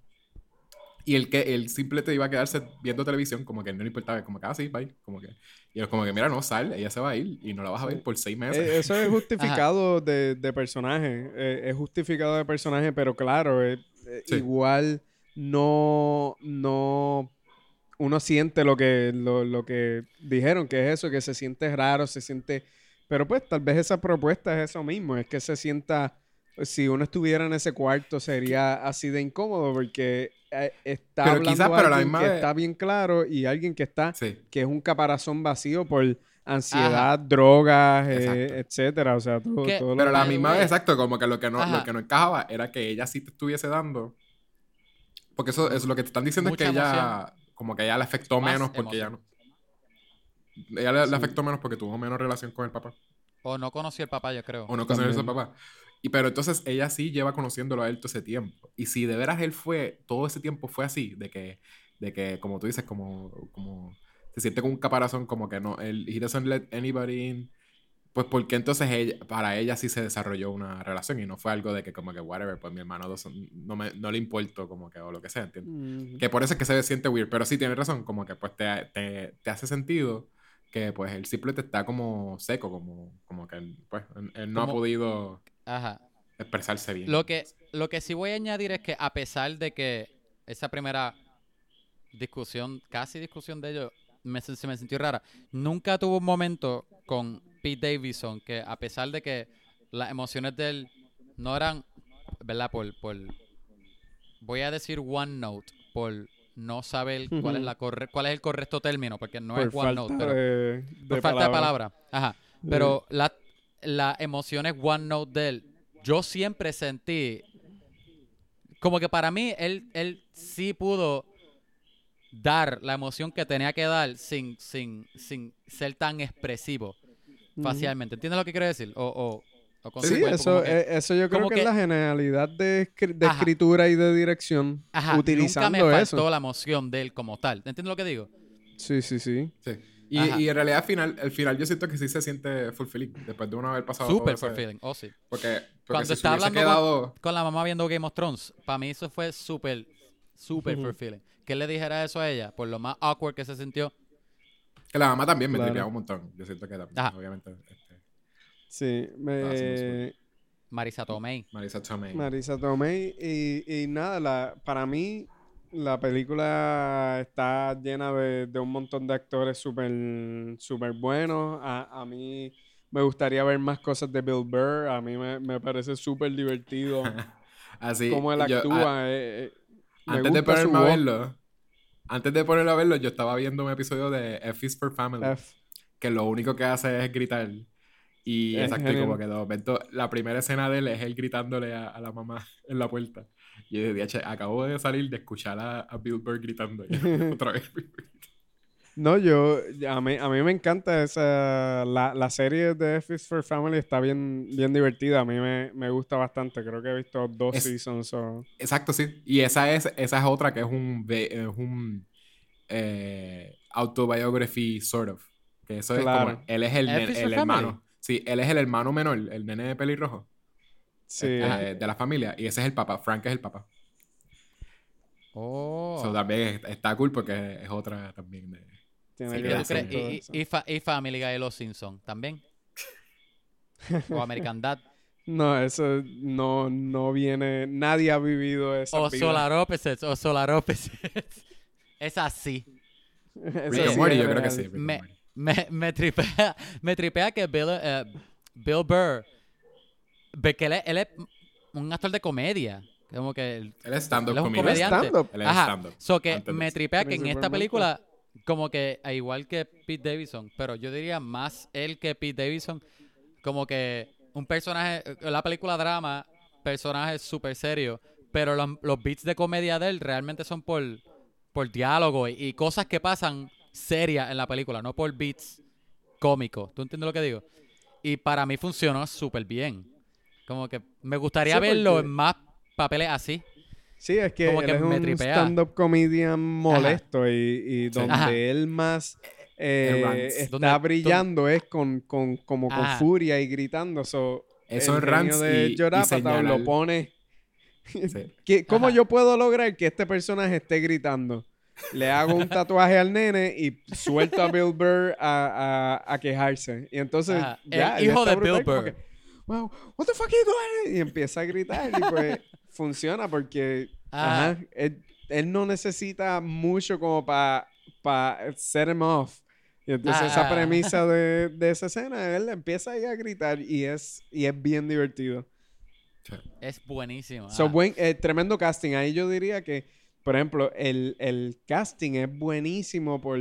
y él que él simplemente iba a quedarse viendo televisión, como que no le importaba, como que ah, sí, bye, como que y él como que mira, no, sal, ella se va a ir y no la vas a ver por seis meses. Eh, eso es justificado de, de personaje. eh, es justificado de personaje, pero claro, eh, eh, Sí. igual no, no. Uno siente lo que, lo, lo que dijeron, que es eso, que se siente raro, se siente. Pero pues tal vez esa propuesta es eso mismo, es que se sienta. Si uno estuviera en ese cuarto sería así de incómodo porque eh, está Pero hablando quizás, pero a la alguien misma que vez- está bien claro y alguien que está Sí. que es un caparazón vacío por ansiedad, drogas, eh, etcétera, o sea, todo, Que- todo lo Pero a la misma vez, exacto, como que lo que no, Ajá. lo que no encajaba era que ella sí te estuviese dando. Porque eso es lo que te están diciendo Mucha es que ella, como que ella le afectó Más menos porque ella no. Ella le, afectó menos porque tuvo menos relación con el papá. O no conocí al papá, yo creo. O no conoció a su También. papá. Y pero entonces ella sí lleva conociéndolo a él todo ese tiempo. Y si de veras él fue, todo ese tiempo fue así, de que, de que como tú dices, como, como se siente con un caparazón, como que no, él, he doesn't let anybody in. Pues porque entonces ella, para ella sí se desarrolló una relación y no fue algo de que como que whatever, pues mi hermano no, me, no le importó como que o lo que sea, ¿entiendes? Mm. Que por eso es que se siente weird, pero sí tienes razón, como que pues te, te, te hace sentido que pues el simple está como seco, como, como que pues él, él no ha Como- podido Ajá. expresarse bien. Lo que, lo que sí voy a añadir es que a pesar de que esa primera discusión, casi discusión de ellos, me, se me sintió rara, nunca tuvo un momento con Pete Davidson que a pesar de que las emociones de él no eran, ¿verdad? Por, por voy a decir one note, por no saber cuál es la corre cuál es el correcto término, porque no por es one note, pero de, por falta de palabra. palabra. Ajá. Pero la emoción es one note de él. Yo siempre sentí como que para mí él, él sí pudo dar la emoción que tenía que dar sin, sin, sin ser tan expresivo facialmente. ¿Entiendes lo que quiero decir? O, o, o con Sí, eso, que- eh, eso yo creo que, que- es la genialidad de, escri- de Ajá. escritura y de dirección. Ajá, utilizando nunca me eso. faltó la emoción de él como tal. ¿Entiendes lo que digo? Sí, sí, sí. Sí. Y, en realidad al final, al final yo siento que sí se siente fulfilling después de uno haber pasado ese- fulfilling. Oh, sí. Porque, porque Cuando si hubiese hablando quedado... con la mamá viendo Game of Thrones, para mí eso fue súper, súper Ujú. fulfilling. Que él le dijera eso a ella, por lo más awkward que se sintió. Que la mamá también me Claro. tripeaba un montón. Yo siento que también, Ajá. obviamente, este, Sí, Estaba me, Marisa Tomei. Marisa Tomei. Marisa Tomei y, y nada, la, para mí la película está llena de, de un montón de actores súper super buenos. A, a mí me gustaría ver más cosas de Bill Burr. A mí me, me parece súper divertido Así, cómo él yo, actúa. a- eh, eh, antes de ponerme a verlo, antes de ponerlo a verlo, yo estaba viendo un episodio de F is for Family, F. que lo único que hace es gritar. Y Es exacto, como que de momento, la primera escena de él es él gritándole a, a la mamá en la puerta. Y yo dije, "Che, acabo de salir de escuchar a, a Bill Burr gritando otra vez. No, yo, a mí, a mí me encanta esa, la, la serie de F is for Family está bien, bien divertida, a mí me, me gusta bastante, creo que he visto dos Es- seasons o... Exacto, sí. Y esa es, esa es otra que es un, es un eh, autobiography, sort of. Que eso es como, él es el, el Family. hermano. Sí, él es el hermano menor, el nene de pelirrojo. Sí, eh, de la familia. Y ese es el papá. Frank es el papá. Oh. So, también es- está cool porque es otra también de... tiene sí, ¿Y, eso. y, y fa- y Family Guy y Los Simpsons también? ¿O American Dad? No, eso no, no viene, nadie ha vivido esa ¿O vida. Solar Opposites? ¿O Solar Opposites? es así. Eso Rick Morty, yo creo que sí. Me, me, me tripea, me tripea que Bill, eh, Bill Burr, ve que él es, él es un actor de comedia. Como que él- Él es stand-up él es comediante. stand-up. Él es Ajá. stand-up. So que antes me tripea que en esta película, como que, a igual que Pete Davidson, pero yo diría más él que Pete Davidson, como que un personaje, eh, la película drama, personaje súper serio, pero los, los beats de comedia de él realmente son por, por diálogo y, y cosas que pasan serias en la película, no por beats cómicos. ¿Tú entiendes lo que digo? Y para mí funcionó súper bien. Como que me gustaría Sí, verlo porque- en más papeles así. Sí, es que Como él que es me un stand-up comedian molesto y, donde Ajá. él más eh, está brillando es con, con, como con Ajá. furia y gritando. So, Eso el es rants de y- y lo pone... Sí. ¿Qué- ¿Cómo Ajá. yo puedo lograr que este personaje esté gritando? Le hago un tatuaje al nene y suelto a Bill Burr a, a- a quejarse. Y entonces, ya, El hijo de Bill Burr. Wow, what the fuck you doing? Y empieza a gritar y pues funciona porque Ah. ajá, él, él no necesita mucho como para set him off. Y entonces Ah, esa ah. premisa de, de esa escena, él empieza ahí a gritar y es, y es bien divertido. Es buenísimo. So, ajá. buen, eh, tremendo casting. Ahí yo diría que por ejemplo, el, el casting es buenísimo por,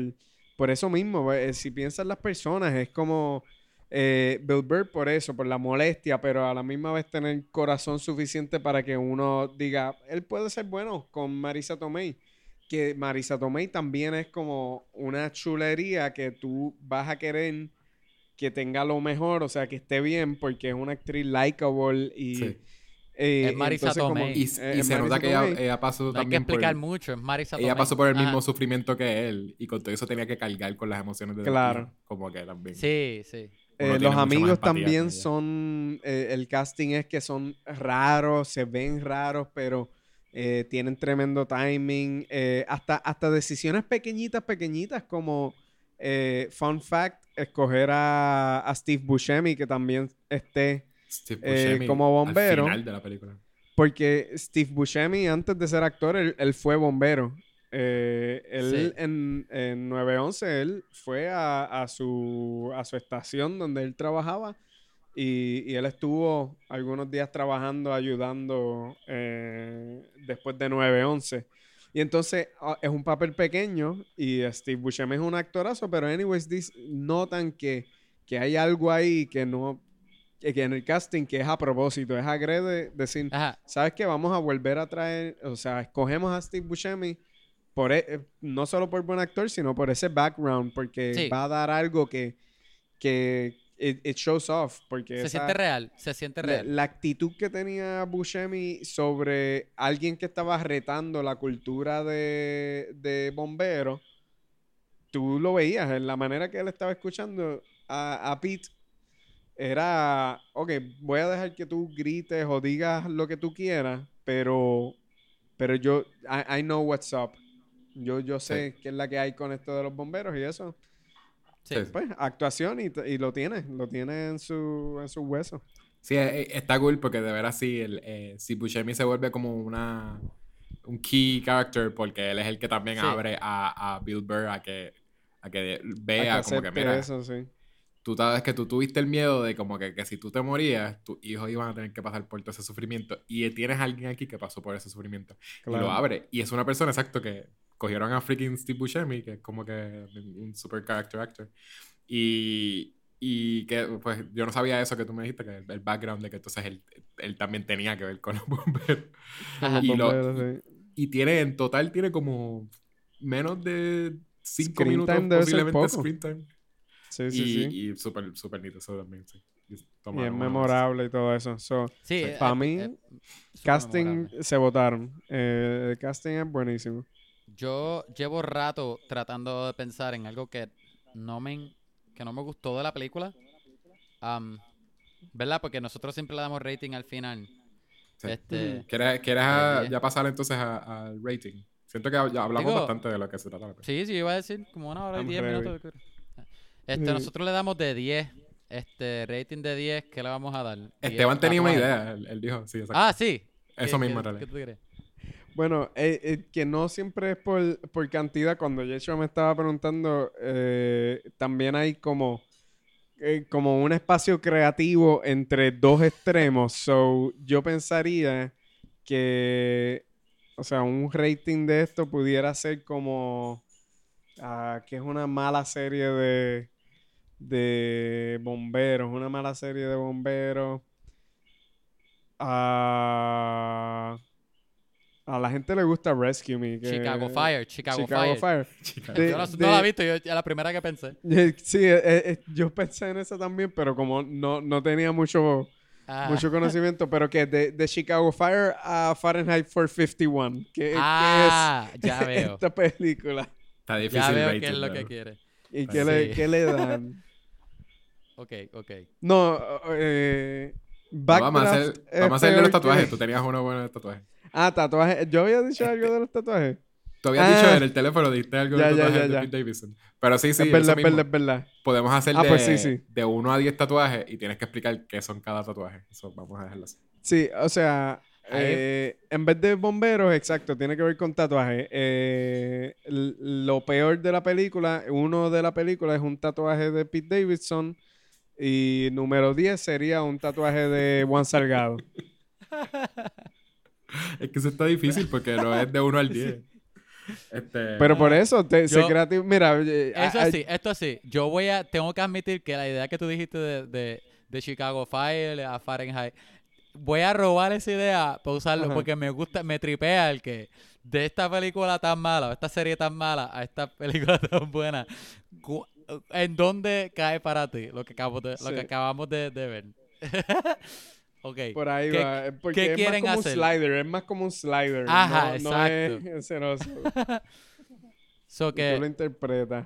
por eso mismo. eh, Si piensas las personas, es como eh, Bill Burr por eso, por la molestia, pero a la misma vez tener corazón suficiente para que uno diga, él puede ser bueno con Marisa Tomei. Que Marisa Tomei también es como una chulería que tú vas a querer que tenga lo mejor, o sea, que esté bien, porque es una actriz likable y... Sí. eh, Es Marisa Tomei. Y, eh, y es se nota que ella, ella pasó No hay que por explicar el- mucho, es Marisa Ella Tomei. pasó por el mismo Ajá. sufrimiento que él y con todo eso tenía que cargar con las emociones de Claro. Como que también. Sí, sí. Eh, los amigos empatía también son, eh, el casting es que son raros, se ven raros, pero eh, tienen tremendo timing. eh, hasta, hasta decisiones pequeñitas, pequeñitas, como, eh, fun fact, escoger a, a Steve Buscemi, que también esté, Buscemi como bombero. Al final de la película. porque Steve Buscemi, antes de ser actor, él, él fue bombero. Eh, él Sí. en, en 911, él fue a, a su, a su estación donde él trabajaba y, y él estuvo algunos días trabajando, ayudando eh, después de 911. Y entonces ah, es un papel pequeño y Steve Buscemi es un actorazo, pero anyways, dis- notan que, que hay algo ahí que no, que, que en el casting que es a propósito, es agrede decir, Ajá. ¿sabes qué? Vamos a volver a traer, o sea, escogemos a Steve Buscemi por e- eh, no solo por buen actor, sino por ese background, porque Sí. va a dar algo que, que it, it shows off, porque Se esa- siente real, se siente la, real. la actitud que tenía Buscemi sobre alguien que estaba retando la cultura de, de bombero, tú lo veías en la manera que él estaba escuchando a, a Pete. Era, ok, voy a dejar que tú grites o digas lo que tú quieras, pero, pero yo, I, I know what's up. Yo, yo sé qué es la que hay con esto de los bomberos y eso. Sí. Sí. Pues, actuación y, y lo tiene, lo tiene en su, en su hueso. Sí, eh, eh, está cool porque de veras sí, el, eh, si Buscemi se vuelve como una un key character porque él es el que también Sí. abre a, a Bill Burr a que, a que a vea como que mira, eso, sí. tú sabes que tú tuviste el miedo de como que, que si tú te morías, tus hijos iban a tener que pasar por todo ese sufrimiento y tienes a alguien aquí que pasó por ese sufrimiento y Claro. lo abre y es una persona exacto que cogieron a freaking Steve Buscemi que es como que un super character actor y y que pues yo no sabía eso que tú me dijiste que el, el background de que entonces él, él también tenía que ver con los bomberos los Y lo- sí. y tiene en total tiene como menos de 5 Screen minutos posiblemente screen time Sí, sí, y, sí. y súper súper nítido eso también sí. Y Y es memorable y todo eso. So, Sí, Sí. eh, mí, eh, casting memorable. se votaron. Eh, el casting es buenísimo. Yo llevo rato tratando de pensar en algo que no me, que no me gustó de la película. Am, ¿Verdad? Porque nosotros siempre le damos rating al final. Sí. Este, ¿Quieres, quieres Eh, ya pasar entonces a- al rating? Siento que ya hablamos Digo- bastante de lo que se trata la película. Sí, sí, iba a decir como una hora y diez ready. minutos. de- Este, Sí. nosotros le damos de 10. Este, rating de 10, ¿qué le vamos a dar? 10 Esteban tenía una idea, él, él dijo, sí, exacto. Ah, sí. Eso ¿Qué- mismo, qué- en qué realidad. tú crees? Bueno, eh, eh, que no siempre es por, por cantidad. Cuando Yeshua me estaba preguntando, eh, también hay como, eh, como un espacio creativo entre dos extremos. So, yo pensaría que, o sea, un rating de esto pudiera ser como ah, que es una mala serie de, de bomberos, una mala serie de bomberos. Ah, a la gente le gusta Rescue Me. que- Chicago Fire, Chicago, Chicago Fire. De- Yo no, la he visto, yo, es la primera que pensé. Eh, Sí, eh, eh, yo pensé en eso también, pero como no, no tenía mucho, Ah, mucho conocimiento, pero que de, de Chicago Fire a Fahrenheit 451, ¿qué, ah, qué ya es veo. esta película? Está difícil Ya veo rating, qué es lo que quiere. ¿Y Sí. qué, le, qué le dan? Ok, ok. No, eh, No, vamos a hacer, es vamos a hacerle los que- tatuajes. Tú tenías uno bueno de tatuajes. Ah, tatuajes. Yo había dicho algo de los tatuajes. Tú habías Ah. dicho en el teléfono, diste algo Ya, de ya, tatuajes ya, de ya. Pete Davidson. Pero sí, sí, es verdad, es verdad, mismo. es verdad. Podemos hacer Ah, de, pues sí, sí. de 1 a 10 tatuajes y tienes que explicar qué son cada tatuaje. Eso vamos a dejarlo así. Sí, o sea, eh, en vez de bomberos, exacto, tiene que ver con tatuajes. Eh, lo peor de la película, uno de la película es un tatuaje de Pete Davidson y número 10 sería un tatuaje de Juan Salgado. Es que eso está difícil porque no es de 1 al 10. Este, Pero por eso, te, Yo- creativo. Mira, eh, Eso ah, sí, esto sí. Yo voy a, tengo que admitir que la idea que tú dijiste de, de, de Chicago Fire a Fahrenheit, voy a robar esa idea para usarlo Ajá. porque me gusta, me tripea el que de esta película tan mala o esta serie tan mala a esta película tan buena, ¿en dónde cae para ti lo que, acabo de- lo que Sí. acabamos de, de ver? Ok. Por ahí ¿Qué- va. eh, Porque qué es quieren más como hacer? un slider, es más como un slider. Ajá, no, no es exacto. ceroso. So que... Tú lo interpretas.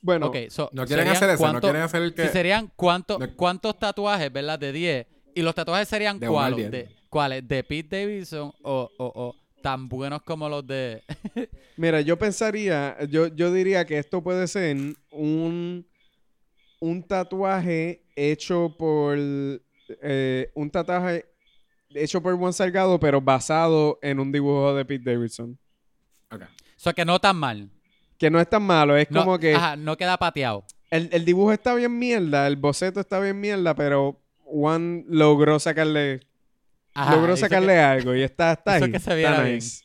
Bueno, ok, so, no quieren hacer eso, no quieren hacer el que... Si serían cuánto- No- cuántos tatuajes, ¿verdad? De 10. Y los tatuajes serían De cuáles? 10. De, ¿Cuáles? ¿De Pete Davidson o, o, o tan buenos como los de... mira, yo pensaría, yo, yo diría que esto puede ser un, un tatuaje hecho por eh, un tatuaje hecho por Juan Salgado, pero basado en un dibujo de Pete Davidson. Ok. O sea, que no tan mal. Que no es tan malo, es No, como que Ajá, no queda pateado. el, el dibujo está bien mierda, el boceto está bien mierda, pero Juan logró sacarle Ajá, logró sacarle algo y está, está ahí. que se está viera bien. nice.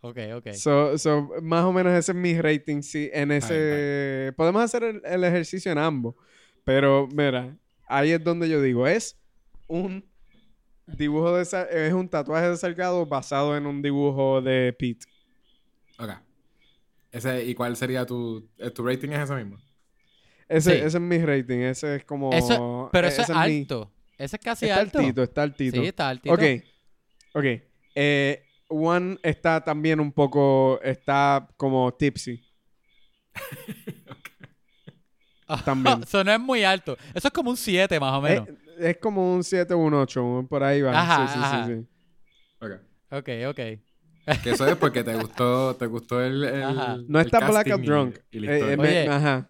Ok, ok. So, so, más o menos ese es mi rating, sí, en ese... Podemos hacer el, el ejercicio en ambos, pero mira, ahí es donde yo digo, es un dibujo de... Es un tatuaje de Salgado basado en un dibujo de Pete. Ok. Ese, ¿Y cuál sería tu... eh, ¿Tu rating es ese mismo? Ese, Sí. ese es mi rating, ese es como... Eso, pero eso es ese mi- alto. Ese es casi Está alto. altito, está altito. Sí, está altito. Ok, ok. Eh, Juan está también un poco, está como tipsy. también. Eso no es muy alto. Eso es como un 7 más o menos. es como un 7 o un 8, por ahí va. Ajá, sí, sí, ajá. sí, sí. Ok. Ok, ok. Que eso es porque te gustó, te gustó el, el- Ajá. No el está black and drunk. y Eh, eh, me- Oye. ajá.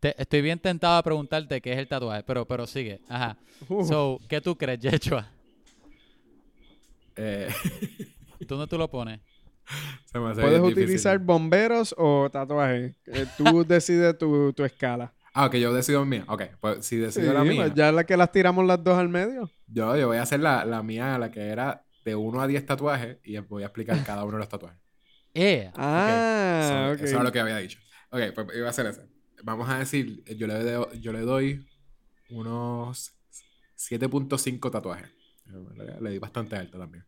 Te- estoy bien tentado a preguntarte qué es el tatuaje, pero, pero sigue. Ajá. Uh, So, ¿qué tú crees, Yechua? Eh, ¿Dónde tú lo pones? se me hace Puedes difícil. utilizar bomberos o tatuajes. Eh, tú decides tu, tu escala. Ah, ok, yo decido mía. Ok, pues si Sí, decido la mía, pues ya la que las tiramos las dos al medio. yo, yo voy a hacer la, la mía, la que era de 1 a 10 tatuajes y voy a explicar cada uno de los tatuajes. Eh. Ah, Eso-. Eso es lo que había dicho. Ok, pues iba a hacer ese. Vamos a decir, yo le, doy- yo le doy unos 7.5 tatuajes. Le, le di bastante alto también.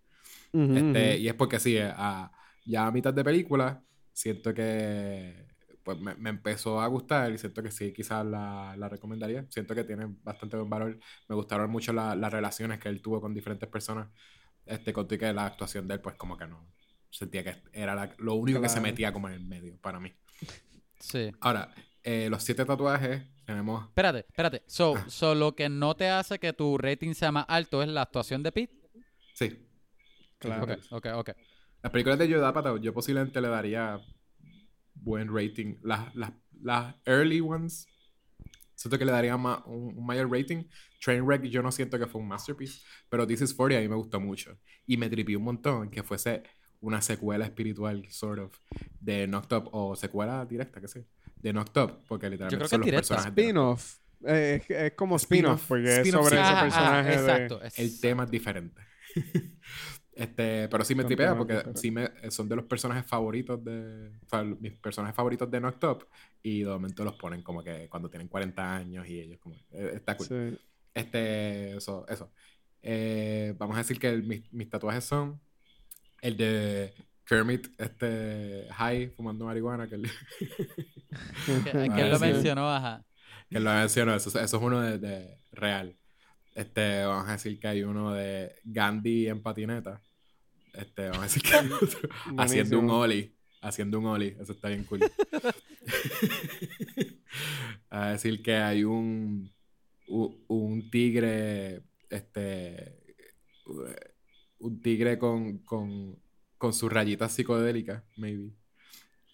Este, y es porque sí, eh, a- ya a mitad de película, siento que pues me, me empezó a gustar y siento que sí, quizás la, la recomendaría. Siento que tiene bastante buen valor. Me gustaron mucho la- las relaciones que él tuvo con diferentes personas. Este, conté que la actuación de él, pues como que no. Sentía que era la- lo único que se metía como en el medio para mí. Sí. Ahora, eh, los siete tatuajes tenemos. Espérate, espérate. So, Ah. so, lo que no te hace que tu rating sea más alto es la actuación de Pete. Sí. Claro. Ok, ok, ok. Las películas de Apatow, yo posiblemente le daría buen rating. Las, las, las early ones, siento que le daría ma- un, un mayor rating. Trainwreck yo no siento que fue un masterpiece, pero This is 40 a mí me gustó mucho. Y me tripió un montón que fuese una secuela espiritual, sort of, de Knocked Up, o secuela directa, que sé, de Knocked Up, porque literalmente creo que son los directa. personajes. Spin-off. Eh, es, es como Spin-off. spin-off, porque es Spin-off, sobre sí. ese Ajá, ajá, personaje de... exacto. El exacto. tema es diferente. este, pero sí me tripea porque sí me, son de los personajes favoritos de. O sea, mis personajes favoritos de Knocked Up. Y de momento los ponen como que cuando tienen 40 años y ellos como. eh, está cool. Sí. Este, eso, eso. Eh, vamos a decir que el- mis, mis tatuajes son el de Kermit, este, high, fumando marihuana, que él, Que- que él lo mencionó, ajá. que lo mencionó, eso, eso es uno de, de real. Este, vamos a decir que hay uno de Gandhi en patineta. Este, vamos a decir que hay otro haciendo un ollie. Haciendo un ollie. Eso está bien cool. a decir que hay un, un tigre, este, un tigre con, con, con sus rayitas psicodélicas, maybe.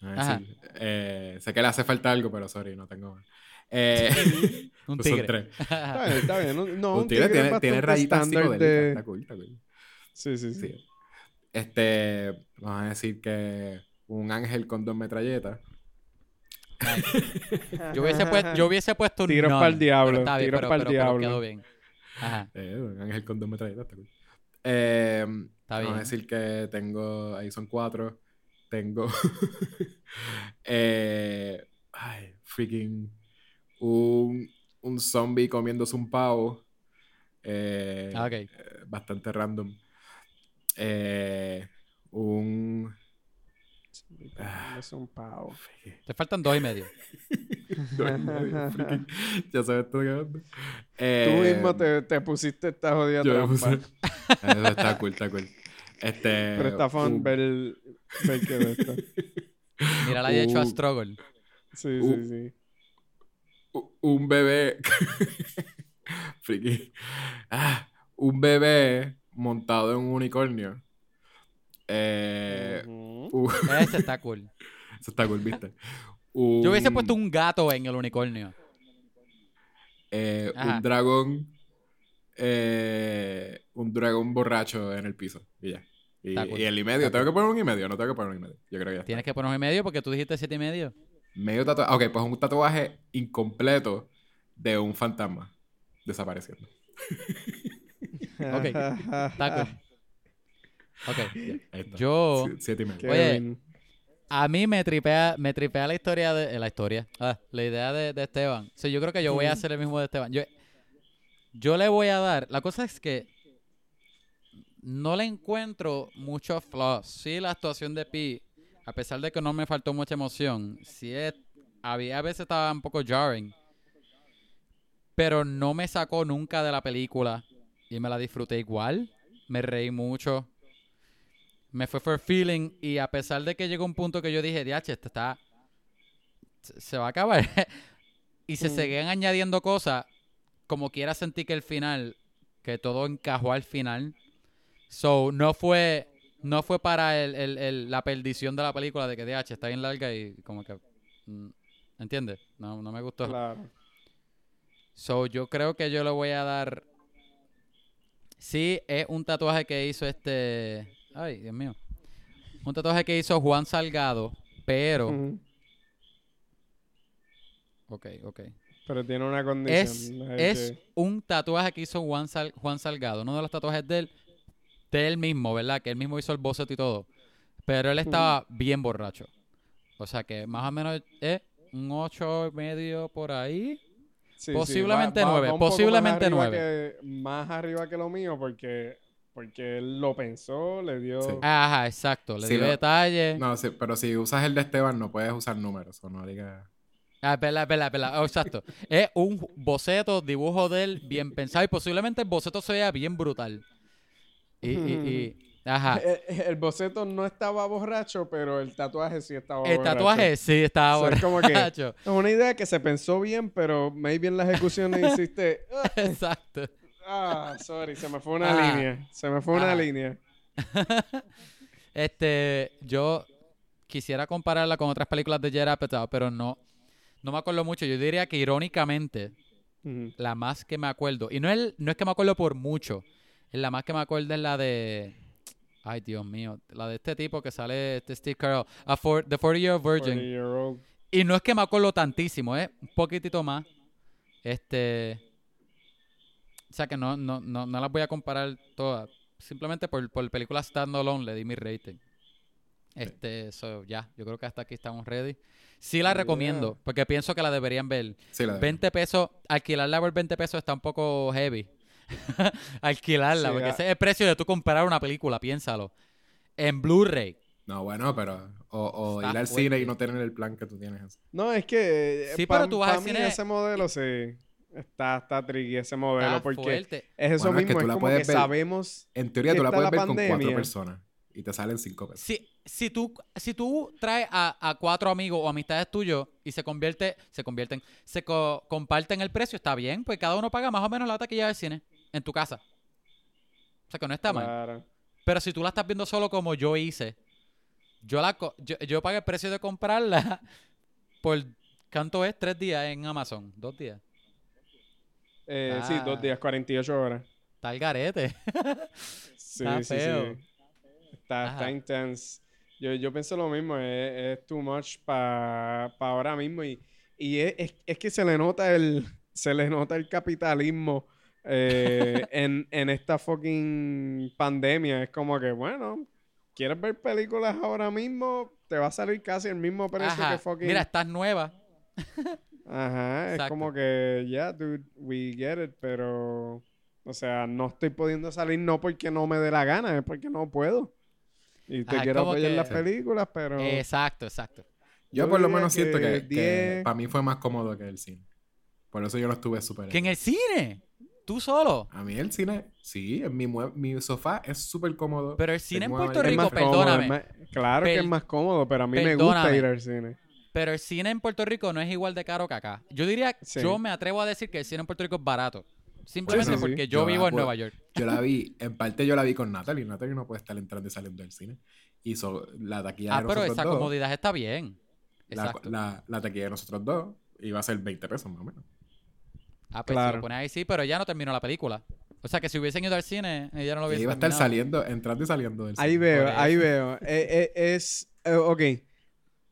A decir, eh, sé que le hace falta algo, pero sorry, no tengo más. Eh, Un pues tigre. Está bien, está bien. No, no, un tigre, tigre tiene, tiene rayitas de- Está cool, está cool. Sí, sí, sí. Sí. Este, vamos a decir que un ángel con dos metralletas. Yo hubiese, puesto, yo hubiese puesto un Tiros none, pa'l diablo, pero está bien, tiros pero, pero- pero diablo. quedó bien. Ajá. Eh, un ángel con dos metralletas, está cool. Eh, Está vamos a bien. decir que tengo, ahí son cuatro. Tengo, eh, ay, freaking, un, un zombie comiéndose un pavo. Eh, Ah, ok. eh, bastante random. Eh, un... Ah. Es un pavo. Te faltan dos y medio. Dos y medio, freaking, ya sabes todo quedando. Tú Eh, mismo te, te pusiste esta jodida yo trampa. puse- Eso está cool, está cool. Este, Pero está fun un- ver, ver que. Mira la de hecho a Uh. Struggle. Sí, Uh. sí, sí. Un bebé. Friki. Ah, un bebé montado en un unicornio. Eh, Ese está cool. eso está cool, ¿viste? Yo hubiese Un- puesto un gato en el unicornio. eh, un dragón. eh, un dragón borracho en el piso. Y ya. Y, Está cool. y el y medio. ¿Tengo que poner un y medio? No tengo que poner un y medio. Yo creo que ya está. Tienes que poner un y medio porque tú dijiste siete y medio. Medio tatuaje. Ok, pues un tatuaje incompleto de un fantasma desapareciendo. Ok, Está cool. Ok. Yo, Sie- Siete y medio. Kevin. a mí me tripea, me tripea la historia de, eh, la historia, ah, la idea de, de Esteban. O sea, yo creo que yo voy a hacer el mismo de Esteban. Yo, yo le voy a dar, la cosa es que no le encuentro muchos flaws. Sí, la actuación de Pi, a pesar de que no me faltó mucha emoción, sí es, había a veces estaba un poco jarring. Pero no me sacó nunca de la película y me la disfruté igual. Me reí mucho. Me fue for feeling y a pesar de que llegó un punto que yo dije, diache, esto está... Se se va a acabar. y se Mm. seguían añadiendo cosas, como quiera sentí que el final, que todo encajó al final. So, no fue... No fue para el, el- el- la perdición de la película de que DH está bien larga y como que... mm, ¿Entiendes? No, no me gustó. Claro. So, yo creo que yo le voy a dar. Sí, es un tatuaje que hizo este. Ay, Dios mío. Un tatuaje que hizo Juan Salgado, pero. Ujú. Ok, ok. Pero tiene una condición. Es, es que- un tatuaje que hizo Juan, Sal- Juan Salgado. Uno de los tatuajes de él, de él mismo, ¿verdad? Que él mismo hizo el boceto y todo. Pero él estaba bien borracho. O sea que más o menos es un ocho y medio por ahí. sí, sí, posiblemente va- va posiblemente más arriba nueve. que- más arriba que lo mío porque, porque él lo pensó, le dio... Sí. Ajá, exacto. Le Sí, dio lo- detalles. No, sí, pero si usas el de Esteban no puedes usar números. O no digas. Ah, verdad, es verdad, verdad. Oh, exacto. es un boceto, dibujo de él bien pensado y posiblemente el boceto se vea bien brutal. Y, y, y- ajá. El, el boceto no estaba borracho, pero el tatuaje sí estaba El borracho. tatuaje sí estaba O sea, es como que- borracho. Es una idea que se pensó bien, pero maybe en la ejecución hiciste... "Ah, Exacto. Ah, sorry, se me fue una Ah. línea. Se me fue una Ah. línea. Este, yo quisiera compararla con otras películas de Judd Apatow, pero no, no me acuerdo mucho. Yo diría que irónicamente, la más que me acuerdo, y no es, no es que me acuerdo por mucho, la más que me acuerdo es la de, ay Dios mío, la de este tipo que sale, este Steve Carell, a for- The 40 Year Virgin. 40 year old. Y no es que me acuerdo tantísimo, es un poquitito más. Este. O sea que no, no, no, no las voy a comparar todas. Simplemente por, por película standalone le di mi rating. Este, so, ya, yo creo que hasta aquí estamos ready. Sí la Yeah. recomiendo, porque pienso que la deberían ver. Sí, la de- 20 pesos, alquilarla por 20 pesos está un poco heavy. alquilarla, Sí, porque ah. ese es el precio de tú comprar una película, piénsalo. En Blu-ray. No, bueno, pero. O, ir al fuerte. cine y no tener el plan que tú tienes. No, es que. Sí, para pero tú vas al mí cine- ese modelo sí. Está, está tricky ese modelo. Está porque fuerte. es eso Bueno, es que mismo. tú Es, la como que ver. sabemos. En teoría, que tú la puedes la ver con cuatro personas y te salen cinco pesos. Si, si, tú, si tú traes a, a cuatro amigos o amistades tuyos y se convierte, se convierten, se co- comparten el precio, está bien, pues cada uno paga más o menos la taquilla del cine en tu casa. O sea que no está mal. Claro. Pero si tú la estás viendo solo como yo hice, yo la co- yo, yo pagué el precio de comprarla por ¿cuánto es? Tres días en Amazon, dos días. Eh, Sí, dos días, 48 horas. Está el garete. Sí, Está sí, feo. sí. Está, está intense. Yo, yo pienso lo mismo, es, es too much para ahora mismo y, y es, es- es que se le nota el se le nota el capitalismo eh, en, en esta fucking pandemia. Es como que, bueno, ¿quieres ver películas ahora mismo? Te va a salir casi el mismo precio Ajá. que fucking... Mira, estás nueva. Ajá, es Exacto. como que, ya, dude, we get it, pero, o sea, no estoy pudiendo salir no porque no me dé la gana, es porque no puedo. Y te Ajá, quiero apoyar que- las películas, pero... Exacto, exacto. Yo Yo por lo menos siento que que, 10. para mí fue más cómodo que el cine. Por eso yo no estuve súper... Que en el cine. Tú solo. A mí el cine, sí, en mi, mue- mi sofá es súper cómodo. Pero el cine en Puerto Rico, más cómodo, perdóname. es más- claro que es más cómodo, pero a mí me gusta ir al cine. Pero el cine en Puerto Rico no es igual de caro que acá. Yo diría, Sí. yo me atrevo a decir que el cine en Puerto Rico es barato. Simplemente Sí, sí, sí. porque yo Yo vivo la en Nueva York. Yo la vi, en parte yo la vi con Natalie. Natalie no puede estar entrando y saliendo del cine. Y so- la taquilla Ah, de pero nosotros esa dos, comodidad está bien. la, la, la taquilla de nosotros dos iba a ser 20 pesos más o menos. Ah, pues si Claro. lo pones ahí sí, pero ya no terminó la película. O sea que si hubiesen ido al cine, ella no lo hubiese iba a estar terminado. saliendo, entrando y saliendo del cine. Ahí veo, Por ahí eso. veo. Eh, eh, es, eh, ok.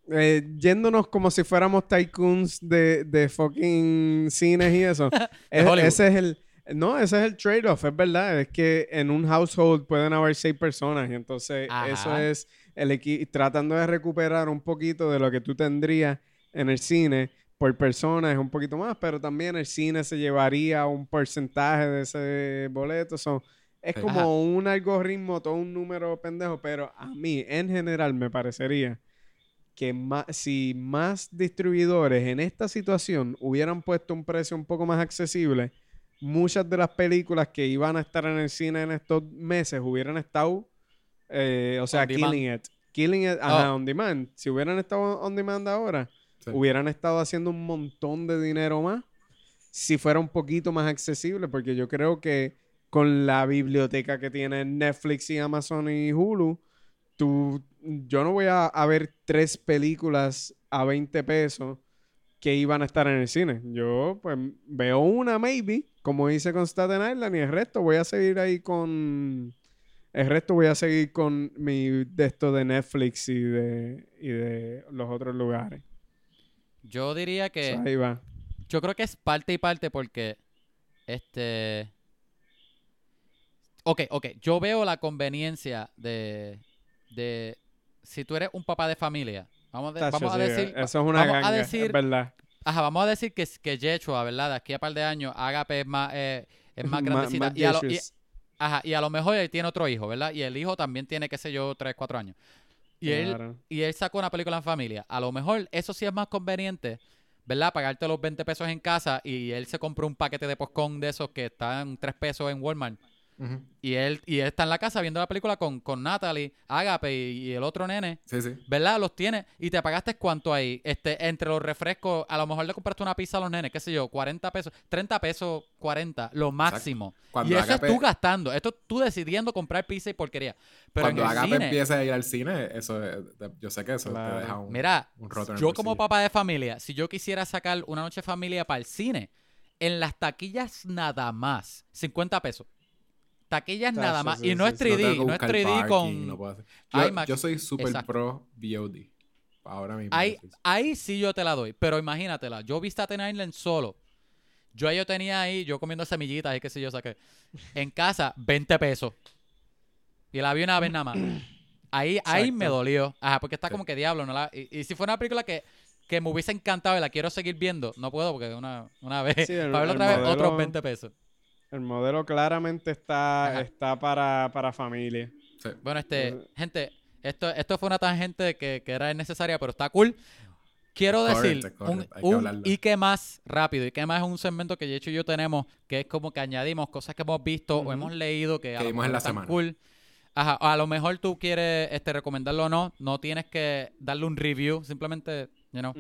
Eh, yéndonos como si fuéramos tycoons de, de fucking cines y eso. Es- Hollywood. ese es el... No, ese es el trade-off, es verdad. Es que en un household pueden haber seis personas y entonces Ajá. eso es el equi- tratando de recuperar un poquito de lo que tú tendrías en el cine por persona es un poquito más, pero también el cine se llevaría un porcentaje de ese boleto. so, es Sí. como Ajá. un algoritmo, todo un número pendejo, pero a mí en general me parecería que más, si más distribuidores en esta situación hubieran puesto un precio un poco más accesible, muchas de las películas que iban a estar en el cine en estos meses hubieran estado, eh, o sea, On demand. killing it. Killing it, ajá, Oh. on demand. Si hubieran estado on demand ahora, Hubieran estado haciendo un montón de dinero más si fuera un poquito más accesible, porque yo creo que con la biblioteca que tiene Netflix y Amazon y Hulu, tú, yo no voy a, a ver tres películas a 20 pesos que iban a estar en el cine. Yo, pues, veo una, maybe, como hice con Staten Island, y el resto voy a seguir ahí con... El resto voy a seguir con mi de esto de Netflix y de, y de los otros lugares. Yo diría que... So, ahí va. Yo creo que es parte y parte porque, este... Ok, ok. Yo veo la conveniencia de... de si tú eres un papá de familia, vamos, de- Tacho, vamos a decir... Eso es una vamos a decir- es verdad. Ajá, vamos a decir que, que Yechua, ¿verdad? De aquí a par de años, Agape es más, eh, es más grandecita. más y, a lo, y- Jesus. ajá, y a lo mejor él tiene otro hijo, ¿verdad? Y el hijo también tiene, qué sé yo, 3, 4 años. Y, él, y él sacó una película en familia. A lo mejor eso sí es más conveniente, ¿verdad? Pagarte los 20 pesos en casa y él se compró un paquete de postcón de esos que están 3 pesos en Walmart. Y él, y él está en la casa viendo la película con, con Natalie, Agape y, y el otro nene. Sí, sí. ¿Verdad? Los tienes y te pagaste cuánto ahí. Este, entre los refrescos, a lo mejor le compraste una pizza a los nenes, qué sé yo, 40 pesos, 30 pesos, 40, lo máximo. Y eso Agape- es tú gastando. Esto es tú decidiendo comprar pizza y porquería. Pero Cuando en el Agape cine, empiece a ir al cine, eso es- yo sé que eso Claro. te deja un, mira, un roto en el yo como papá de familia, si yo quisiera sacar una noche de familia para el cine, en las taquillas nada más, 50 pesos. Taquillas Tacho, nada más. sí, y no sí, es sí. 3D, tengo que no es buscar 3D parking, con... no Yo, IMAX. yo soy super Exacto. pro VOD. Ahora mismo. Ahí, ahí sí yo te la doy, pero imagínatela, yo vi Staten Island solo. Yo yo tenía ahí, yo comiendo semillitas y qué sé yo saqué. En casa, 20 pesos. Y la vi una vez nada más. Ahí, ahí me dolió. Ajá, porque está Sí. como que diablo. No la, y, y si fuera una película que, que me hubiese encantado y la quiero seguir viendo, no puedo porque una, una vez, Sí, el- para verla otra vez, otros 20 pesos. El modelo claramente está, Ajá. está para, para familia. Sí. Bueno, este, gente, esto, esto fue una tangente que, que era innecesaria, pero está cool. Quiero decir, un, que un y qué más rápido, y qué más es un segmento que de hecho y yo tenemos, que es como que añadimos cosas que hemos visto o hemos leído que, a Que lo vimos mejor en la semana. cool. Ajá, a lo mejor tú quieres este, recomendarlo o no, no tienes que darle un review, simplemente, you know.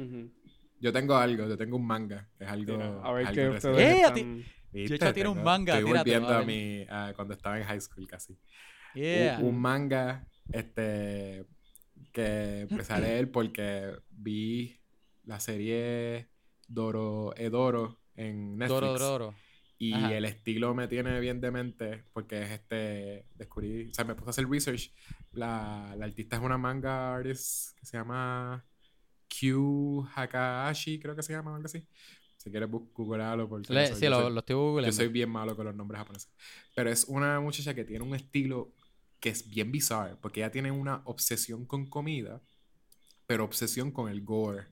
Yo tengo algo, yo tengo un manga. que Es algo. Mira, a ver algo qué reciente. ustedes ¡Eh, a ti- están- ¿Viste? Tiene un manga, Estoy volviendo a a mi. a cuando estaba en high school casi. Yeah. Un, un manga este que empecé a leer porque vi la serie Doro Edoro en Netflix. Doro, Doro. Y Ajá. el estilo me tiene bien de mente porque es este, descubrí, o sea, me puse a hacer research. La, la artista es una manga artist que se llama Q Hakahashi, creo que se llama, algo así. Si quieres googlearlo porque Le- no sí, yo, lo, soy, lo estoy yo googleando. soy bien malo con los nombres japoneses. Pero es una muchacha que tiene un estilo que es bien bizarro, porque ella tiene una obsesión con comida, pero obsesión con el gore.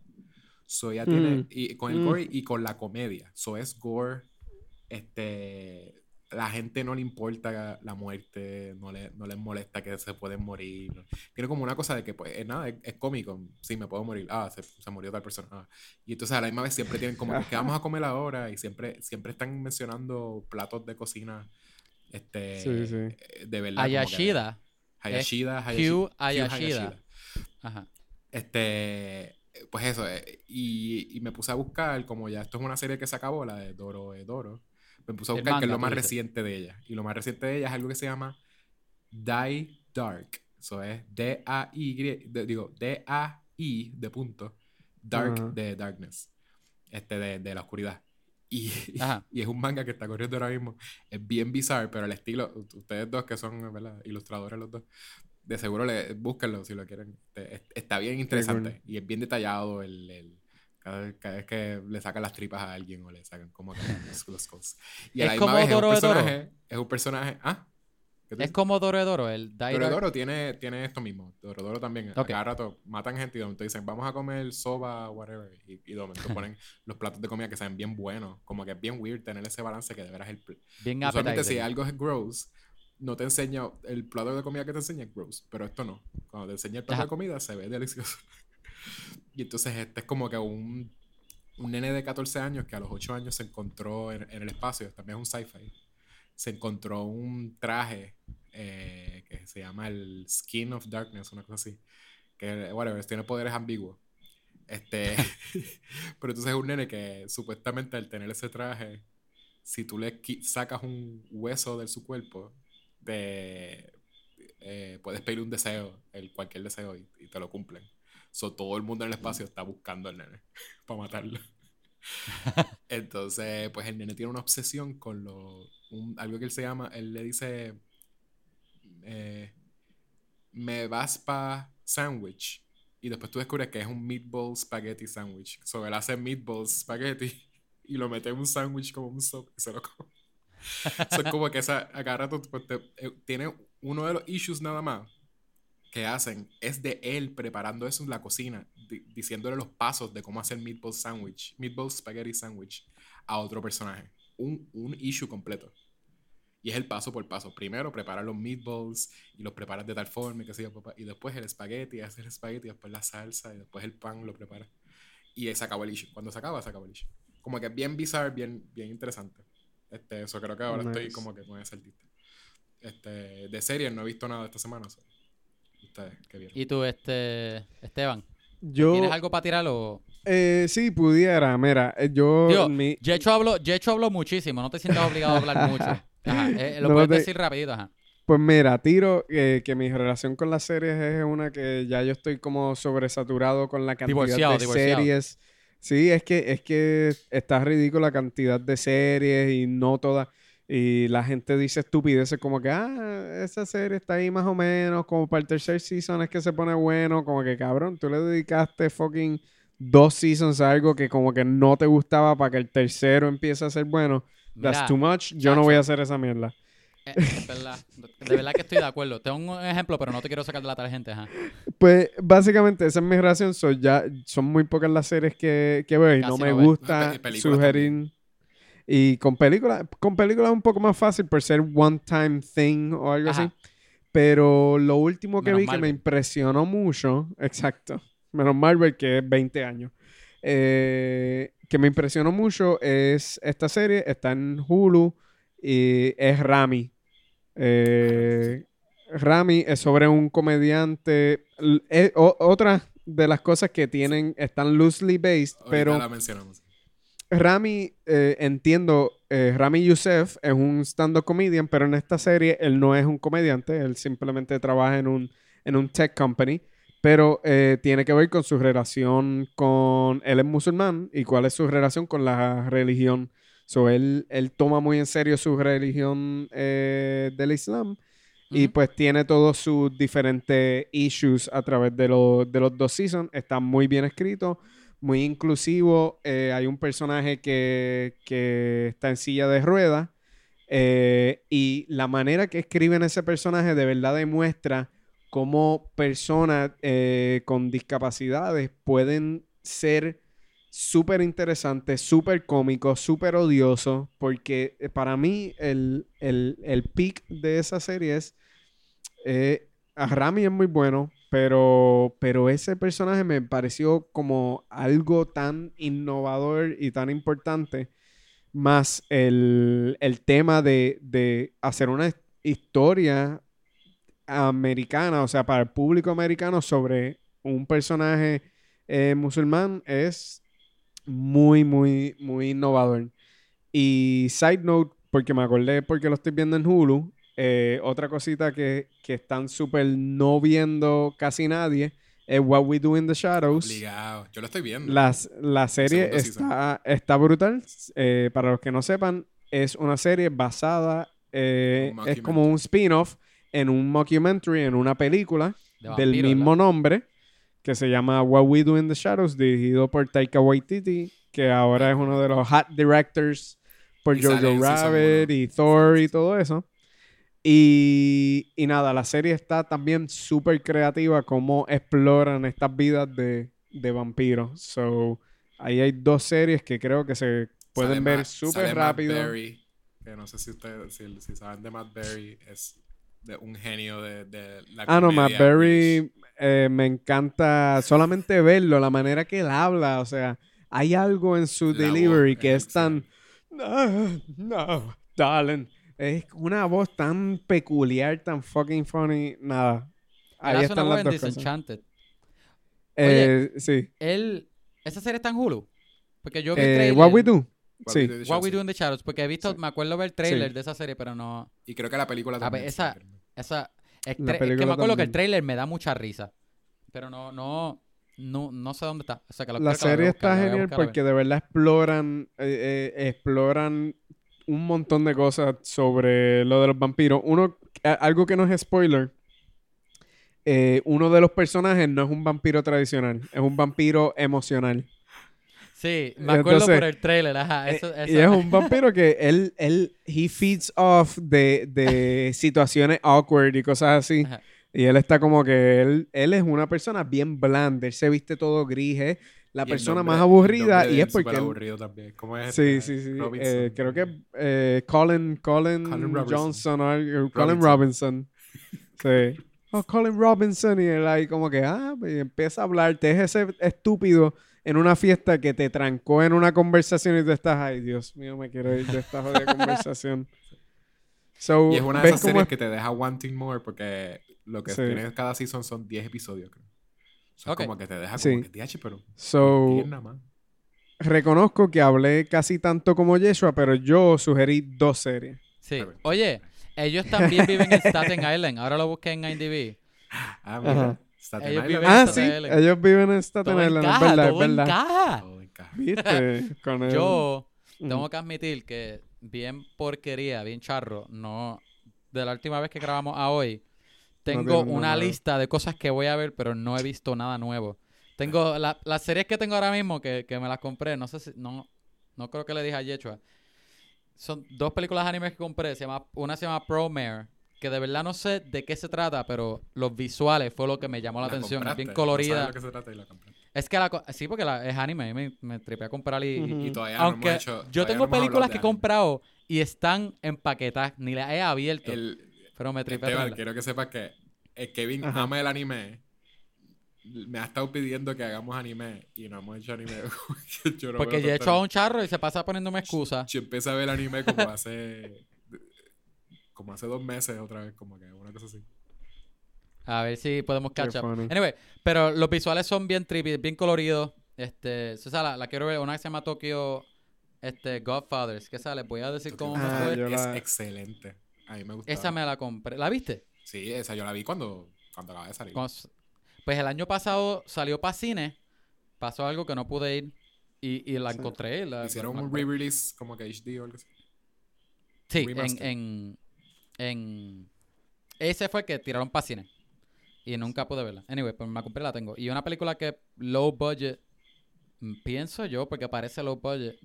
So ella tiene, Mm. y con el Mm. gore y con la comedia. So es gore, este, la gente no le importa la muerte, no, le, no les molesta que se pueden morir. Tiene como una cosa de que, pues, es nada, es, es cómico. Sí, me puedo morir. Ah, se, se murió tal persona. Ah. Y entonces a la misma vez siempre tienen como, que, ¿qué vamos a comer ahora? Y siempre, siempre están mencionando platos de cocina, este, Sí, sí. de verdad. que-. Hayashida, es Hayashi- Hugh Hugh Ayashida. Ajá. Este, pues eso, eh, y, y me puse a buscar, como ya esto es una serie que se acabó, la de Doro de Doro, me puse a buscar que es lo más dices. reciente de ella. Y lo más reciente de ella es algo que se llama Die Dark. Eso es D-A-I, de- digo, D-A-I de punto, Dark Ajá. de Darkness, este de, de la oscuridad. Y, y es un manga que está corriendo ahora mismo. Es bien bizarro, pero el estilo, ustedes dos que son ¿verdad? ilustradores los dos, de seguro le, búsquenlo si lo quieren. Este, es- está bien interesante y es bien detallado el, el- cada, cada vez que le sacan las tripas a alguien o le sacan como que los, los cosos. Y a Es la misma como vez es un Doro de Doro. personaje, es un personaje, ¿ah? ¿Qué tú Es como Dorodoro, el Die Dark. Dorodoro tiene, tiene esto mismo. Dorodoro también. A Ok. cada rato matan gente y de dicen, vamos a comer soba, whatever. Y, y de momento ponen los platos de comida que saben bien buenos. Como que es bien weird tener ese balance que de veras el... Bien Usualmente si algo es gross, no te enseña... El plato de comida que te enseña es gross. Pero esto no. Cuando te enseña el plato Ajá. de comida se ve delicioso. y entonces este es como que un... Un nene de 14 años que a los 8 años se encontró en, en el espacio, también es un sci-fi, se encontró un traje eh, que se llama el Skin of Darkness, una cosa así. Que, whatever, tiene poderes ambiguos. Este, pero entonces es un nene que supuestamente al tener ese traje, si tú le sacas un hueso de su cuerpo, eh, puedes pedir un deseo, el, cualquier deseo, y te lo cumplen. So, todo el mundo en el espacio está buscando al nene para matarlo. Entonces, pues el nene tiene una obsesión con lo, un- algo que él se llama, él le dice, eh, me vas pa sandwich. Y después tú descubres que es un meatball spaghetti sandwich. So, él hace meatball spaghetti y lo mete en un sándwich como un soap y se lo come. So, es como que esa, a cada rato pues, te- eh, tiene uno de los issues nada más que hacen es de él preparando eso en la cocina, di- diciéndole los pasos de cómo hacer meatball sandwich, meatball spaghetti sandwich a otro personaje. Un, un issue completo. Y es el paso por paso. Primero preparar los meatballs y los preparas de tal forma sé yo, papá. y después el espagueti, hacer el espagueti, después la salsa y después el pan lo preparas. Y se acabó el issue. Cuando se acaba, se acabó el issue. Como que bien bizarro, bien, bien interesante. Este, eso creo que ahora estoy como que con ese artista. Este, de series no he visto nada esta semana. Ustedes, ¿qué vieron? Y tú, este, Esteban, Yo, ¿tienes algo para tirar o...? eh, sí, pudiera. Mira, eh, yo... Digo, mi- Yecho habló, Yecho habló muchísimo, no te sientas obligado a hablar mucho. Ajá, eh, lo No puedes te- decir rapidito, ajá. Pues mira, tiro eh, que mi relación con las series es una que ya yo estoy como sobresaturado con la cantidad Divorciado, de divorciado. series. Sí, es que es que está ridícula la cantidad de series y no todas. Y la gente dice estupideces como que, ah, esa serie está ahí más o menos, como para el tercer season es que se pone bueno, como que cabrón, tú le dedicaste fucking dos seasons a algo que como que no te gustaba para que el tercero empiece a ser bueno. That's too much. Yo no voy a hacer esa mierda. eh, es verdad, de verdad que estoy de acuerdo. Tengo un ejemplo, pero no te quiero sacar de la tarjeta, ajá. Pues básicamente esa es mi relación. So, ya, son muy pocas las series que, que veo y Casi no me no gusta sugerir. Y con películas, con películas es un poco más fácil por ser one time thing o algo Ajá. así. Pero lo último que Menos vi que me impresionó mucho, exacto, menos Marvel que es 20 años, eh, que me impresionó mucho es esta serie, está en Hulu y es Rami. Eh, Rami es sobre un comediante. eh, o- otra de las cosas que tienen están loosely based, Ahorita pero la mencionamos. Rami, eh, entiendo, eh, Rami Youssef es un stand-up comedian, pero en esta serie él no es un comediante, él simplemente trabaja en un, en un tech company, pero eh, tiene que ver con su relación con, él es musulmán y cuál es su relación con la religión. So, él, él toma muy en serio su religión eh, del Islam y pues tiene todos sus diferentes issues a través de, los- de los dos seasons. Está muy bien escrito, muy inclusivo. Eh, hay un personaje que, que está en silla de ruedas. eh, y la manera que escriben ese personaje de verdad demuestra cómo personas eh, con discapacidades pueden ser súper interesantes, súper cómicos, súper odiosos. Porque para mí el, el, el peak de esa serie es... Rami es muy bueno, pero, pero ese personaje me pareció como algo tan innovador y tan importante, más el, el tema de, de hacer una his- historia americana, o sea, para el público americano sobre un personaje eh, musulmán es muy, muy, muy innovador. Y side note, porque me acordé porque lo estoy viendo en Hulu, eh, otra cosita que, que están súper no viendo casi nadie es What We Do in the Shadows. Obligado. Yo lo estoy viendo. Las- la serie está, está brutal. Eh, para los que no sepan, es una serie basada, eh, Un es como un spin-off en un mockumentary, en una película De del vampiro, mismo ¿verdad? nombre, que se llama What We Do in the Shadows, dirigido por Taika Waititi, que ahora es uno de los hot directors por Jojo Rabbit y Thor y todo eso. Y, y nada, la serie está también súper creativa cómo exploran estas vidas de, de vampiros. So, ahí hay dos series que creo que se pueden Sale ver súper sale Matt rápido. Berry, que no sé si ustedes, si, si saben de Matt Berry, es de un genio de, de la Ah, no, Matt Berry British. eh, me encanta solamente verlo, la manera que él habla, o sea, hay algo en su La delivery voz que es es tan... No, no, darling. Es una voz tan peculiar, tan fucking funny, nada. Él Ahí una están voz las dos cosas. Eh, sí. Él, esa serie está en Hulu. Porque yo vi el Eh, trailer. What We Do. What Sí. We Do in the What We Shadows. Do in the Shadows. Porque he visto, Sí. me acuerdo ver el trailer Sí. de esa serie, pero no. Y creo que la película A también. ver, sí, esa-. Esa. Es, La tra- es que película me acuerdo que el trailer me da mucha risa. Pero no, no, no, no sé dónde está. O sea, que lo- La que a serie buscar, está a genial buscar a ver. porque de verdad exploran, eh, eh, exploran un montón de cosas sobre lo de los vampiros. Uno, algo que no es spoiler, eh, uno de los personajes no es un vampiro tradicional, es un vampiro emocional. Sí, me acuerdo Entonces, por el trailer, ajá. Eso, Eh, eso- Y es un vampiro que él, él, he feeds off de, de situaciones awkward y cosas así. Ajá. Y él está como que él, él es una persona bien blanda, él se viste todo gris, la persona nombre- más aburrida y es porque aburrido también. ¿Cómo es? Sí, este? sí, sí. Robinson. Eh, creo que eh, Colin, Colin. Johnson o algo- Colin Robinson. Robinson. Sí. Oh, Colin Robinson. Y él ahí como que, ah, y empieza a hablarte. Es ese estúpido en una fiesta que te trancó en una conversación y tú estás, ay, Dios mío, me quiero ir de esta jodida conversación. So, Y es una de ¿ves esas series es- que te deja wanting more porque lo que Sí. tiene cada season son 10 episodios, creo. O sea, Ok. como que te deja Sí. como que DH, pero So, 10 nada más. reconozco que hablé casi tanto como Yeshua, pero yo sugerí dos series. Sí. Oye, ellos también viven en Staten Island. Ahora lo busqué en IMDb. Ah, mira. Staten Ellos Island. Ah, sí, Island. ellos viven en Staten Todo Island, es encaja, verdad, es todo verdad. encaja. Todo encaja. ¿Viste? Con el- Yo tengo que admitir que bien porquería, bien charro, no de la última vez que grabamos a hoy, tengo una lista de cosas que voy a ver, pero no he visto nada nuevo. Tengo la- las series que tengo ahora mismo que, que me las compré, no sé si no no creo que le dije a Yechua. Son dos películas animes que compré, se llama una se llama Promare, que de verdad no sé de qué se trata, pero los visuales fue lo que me llamó la, atención, es bien no colorida. lo que se trata y la. Es que la sí, porque la, es anime, me, me tripé a comprar y, y- todavía aunque no hemos hecho, yo todavía tengo no películas que he comprado y están empaquetadas, ni las he abierto, El, pero me tripé. Esteban, quiero que sepas que el Kevin Ajá. ama el anime. Me ha estado pidiendo que hagamos anime y no hemos hecho anime. yo no Porque yo he hecho a un charro y se pasa poniéndome excusas. Yo empecé a ver anime como hace. como hace dos meses otra vez, como que una cosa así. A ver si podemos Qué catch up. Anyway, pero los visuales son bien trippy, bien coloridos. Este, esa la, la quiero ver, una que se llama Tokyo este, Godfathers, que esa les voy a decir cómo me Ah, fue. yo es la- excelente. A mí me gusta. Esa me la compré. ¿La viste? Sí, esa yo la vi cuando, cuando acaba de salir. Cuando Pues el año pasado salió para cine, pasó algo que no pude ir y, y la Sí. encontré. La, Hicieron la un re-release como que HD o algo así. Sí, en, en, en... Ese fue el que tiraron para cine. Y nunca pude verla. Anyway, pues me la compré y la tengo. Y una película que low budget, mm, pienso yo, porque parece low budget,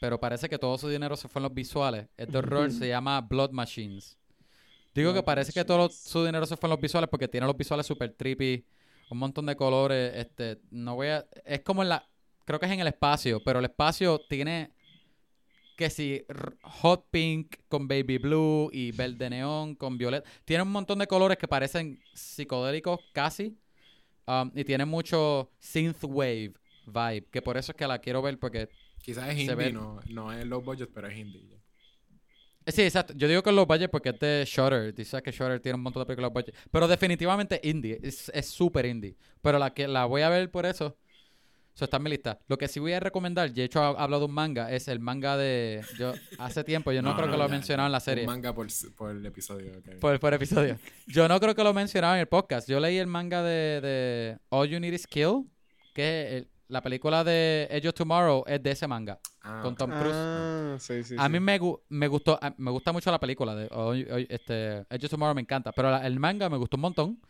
pero parece que todo su dinero se fue en los visuales. Este horror se llama Blood Machines. Digo que parece que todo lo- su dinero se fue en los visuales porque tiene los visuales super trippy, un montón de colores. Este, no voy a. Es como en la. Creo que es en el espacio, pero el espacio tiene. Que si hot pink con baby blue y verde neón con violeta. Tiene un montón de colores que parecen psicodélicos casi. um, y tiene mucho synthwave vibe. Que por eso es que la quiero ver porque Quizás es indie, no, no es low budget, pero es indie. ya. Sí, exacto. Yo digo que los budget porque es de Shutter. Dices que Shutter tiene un montón de películas budget. Pero definitivamente indie. Es es súper indie. Pero la que la voy a ver por eso. Eso está en mi lista. Lo que sí voy a recomendar, de hecho he hablado de un manga, es el manga de... Yo hace tiempo, yo no, creo que lo he mencionado en la un serie. manga por, por el episodio. ok. Por, por episodio. Yo no creo que lo he mencionado en el podcast. Yo leí el manga de, de All You Need Is Kill, que es el- la película de Edge of Tomorrow es de ese manga, Ah, con. Tom Cruise. Ah, sí, sí. A sí. mí me, gu- me gustó, a- me gusta mucho la película de hoy, hoy, este, Edge of Tomorrow me encanta, pero la- el manga me gustó un montón.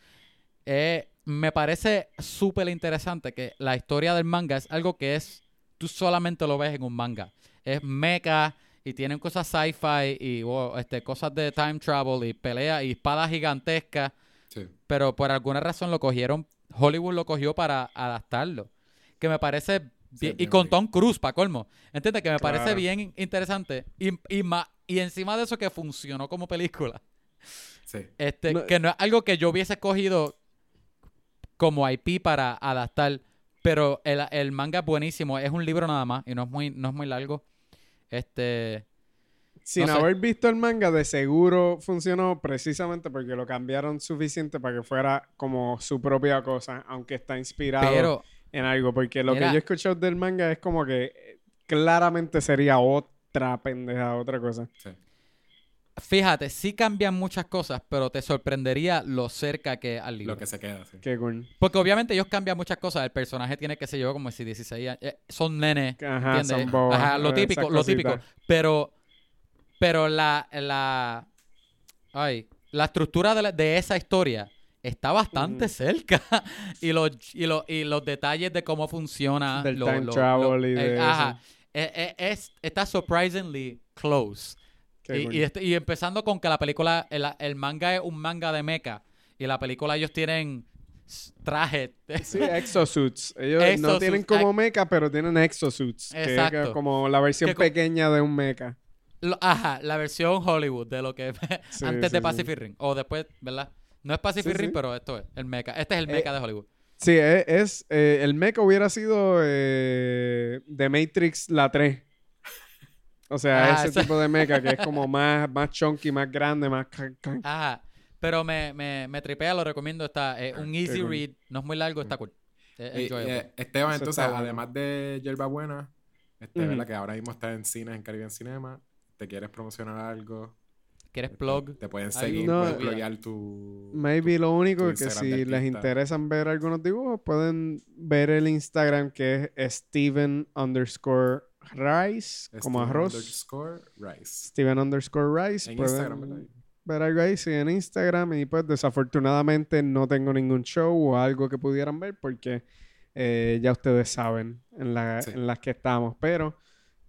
Eh, me parece súper interesante que la historia del manga es algo que es, tú solamente lo ves en un manga. Es mecha y tienen cosas sci-fi y wow, este, cosas de time travel y pelea y espadas gigantescas, Sí. pero por alguna razón lo cogieron, Hollywood lo cogió para adaptarlo. Que me parece bien- y con. Tom Cruise, para colmo. ¿Entiendes? Que me parece bien interesante. Y, y, ma- y encima de eso que funcionó como película. Sí. Este, No- que no es algo que yo hubiese cogido como IP para adaptar. Pero el, el manga es buenísimo. Es un libro nada más y no es muy, no es muy largo. Este. Sin no sé. haber visto el manga, de seguro funcionó precisamente porque lo cambiaron suficiente para que fuera como su propia cosa, aunque está inspirado Pero. En algo. Porque lo Mira. que yo he escuchado del manga es como que claramente sería otra pendeja, otra cosa. sí. Fíjate, sí cambian muchas cosas, pero te sorprendería lo cerca que al libro. Lo que se queda, sí. Qué cool. Porque obviamente ellos cambian muchas cosas. El personaje tiene, qué sé yo, como si 16 años. eh, son nenes. Ajá, ¿entiendes? son bobas, Ajá, lo eh, típico, lo típico. Pero, pero la, la, ay, la estructura de, la- de esa historia está bastante Ujú. cerca. y, los, y, los, y los detalles de cómo funciona. Del lo- time lo- travel lo- y de eh, Ajá. Eh, eh, es, está surprisingly close. Y, este- y empezando con que la película, el, el manga es un manga de mecha. Y la película ellos tienen trajes. Sí, exosuits. Ellos no tienen como mecha, pero tienen exosuits. Que es que Exacto. como la versión Que pequeña de un mecha. Lo- ajá, la versión Hollywood de lo que Sí, antes sí, de sí. Pacific Rim. O después, ¿verdad? No es Pacific Sí, Rim, sí. pero esto es el mecha. Este es el Eh, mecha de Hollywood. Sí, es, es, eh, el mecha hubiera sido eh, The Matrix la 3. O sea, Ah, ese tipo de mecha que es como más, más chunky, más grande, más... Ajá. Pero me, me, me tripea, lo recomiendo. Está es un easy cool. read, no es muy largo, está cool. Es Y- y, enjoyable. eh, Esteban, Eso entonces, bueno. además de Yerba Buena, este, Ujú. ¿verdad? Que ahora mismo está en cines en Caribbean Cinema. ¿Te quieres promocionar algo? ¿Quieres plug? Te pueden seguir, No, puedes pluguear tu... Maybe tu- lo único es que si les interesan ver algunos dibujos, pueden ver el Instagram que es Steven underscore Rice, como Steven arroz. underscore Rice. Steven underscore Rice. En pueden Instagram, ¿verdad? ver algo ahí, sí, en Instagram. Y pues desafortunadamente no tengo ningún show o algo que pudieran ver porque eh, ya ustedes saben en, la- Sí. en las que estamos. Pero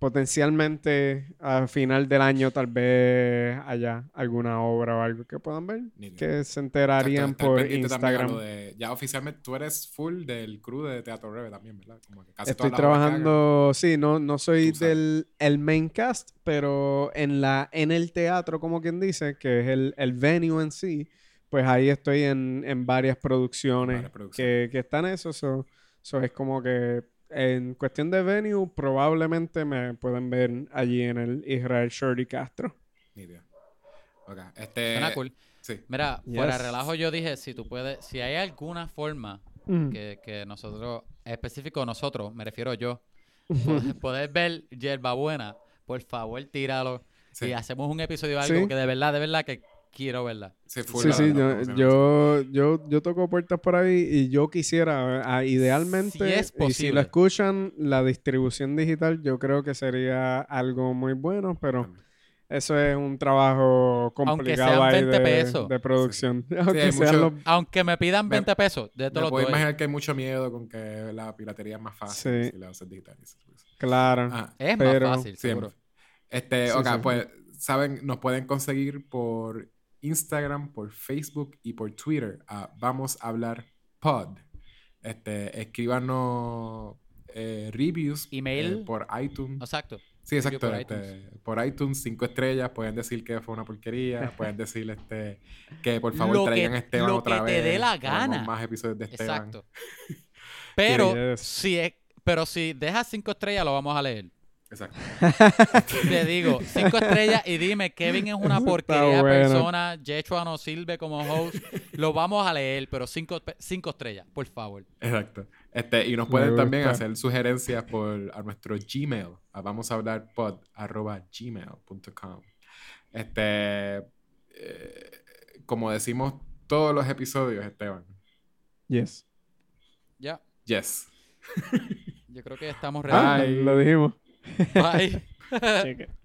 potencialmente a final del año tal vez haya alguna obra o algo que puedan ver. Nítido. Que se enterarían Exacto, por Instagram. de- ya oficialmente tú eres full del crew de Teatro Reve también, ¿verdad? Como que casi Estoy trabajando, sí, no, no soy del el main cast, pero en la en el teatro, como quien dice, que es el, el venue en sí, pues ahí estoy en, en varias producciones, varias producciones. Que, que están eso. So, so es como que en cuestión de venue, probablemente me pueden ver allí en el Israel Shorty Castro. Ok, este... Suena cool. Sí. Mira, fuera de Yes. relajo yo dije, si tú puedes, si hay alguna forma Mm. que, que nosotros, específico nosotros, me refiero yo, poder, poder ver Yerba Buena, por favor tíralo Sí. y hacemos un episodio de algo Sí. que de verdad, de verdad que quiero verla. Sí, full Sí, la- sí, la yo, yo, yo, yo toco puertas por ahí y yo quisiera, ah, idealmente, Si es y si posible. lo escuchan, la distribución digital yo creo que sería algo muy bueno, pero eso es un trabajo complicado sean ahí 20 de, pesos. de producción. Aunque sean mucho- los- Aunque me pidan Me- 20 pesos, de Me todos los puedo imaginar que hay mucho miedo con que la piratería es más fácil Sí. si la haces digital. Claro. Ajá. Es Pero- más fácil, Siempre. seguro. Este, Sí, ok, sí. pues, saben, nos pueden conseguir por Instagram, por Facebook y por Twitter a Vamos a hablar pod. Este, escríbanos eh, reviews Email. eh, por iTunes. Exacto. Sí, exacto. por este, Por iTunes, cinco estrellas. Pueden decir que fue una porquería. pueden decir este, que por favor Lo traigan a Esteban lo otra que vez. te dé la gana. más episodios de Esteban. Exacto. Pero Yes. si es, pero si dejas cinco estrellas, lo vamos a leer. Exacto. Te digo, cinco estrellas y dime, Kevin es una porquería bueno. persona, Yechua no sirve como host. Lo vamos a leer, pero cinco, cinco estrellas, por favor. Exacto. Este, y nos pueden también hacer sugerencias por a nuestro Gmail, a vamos a hablar pod, arroba gmail.com. Este, eh, como decimos todos los episodios, Esteban. Yes. Ya, Yes. yo creo que estamos Ah, ready. Bye. lo dijimos. Bye. Cheque.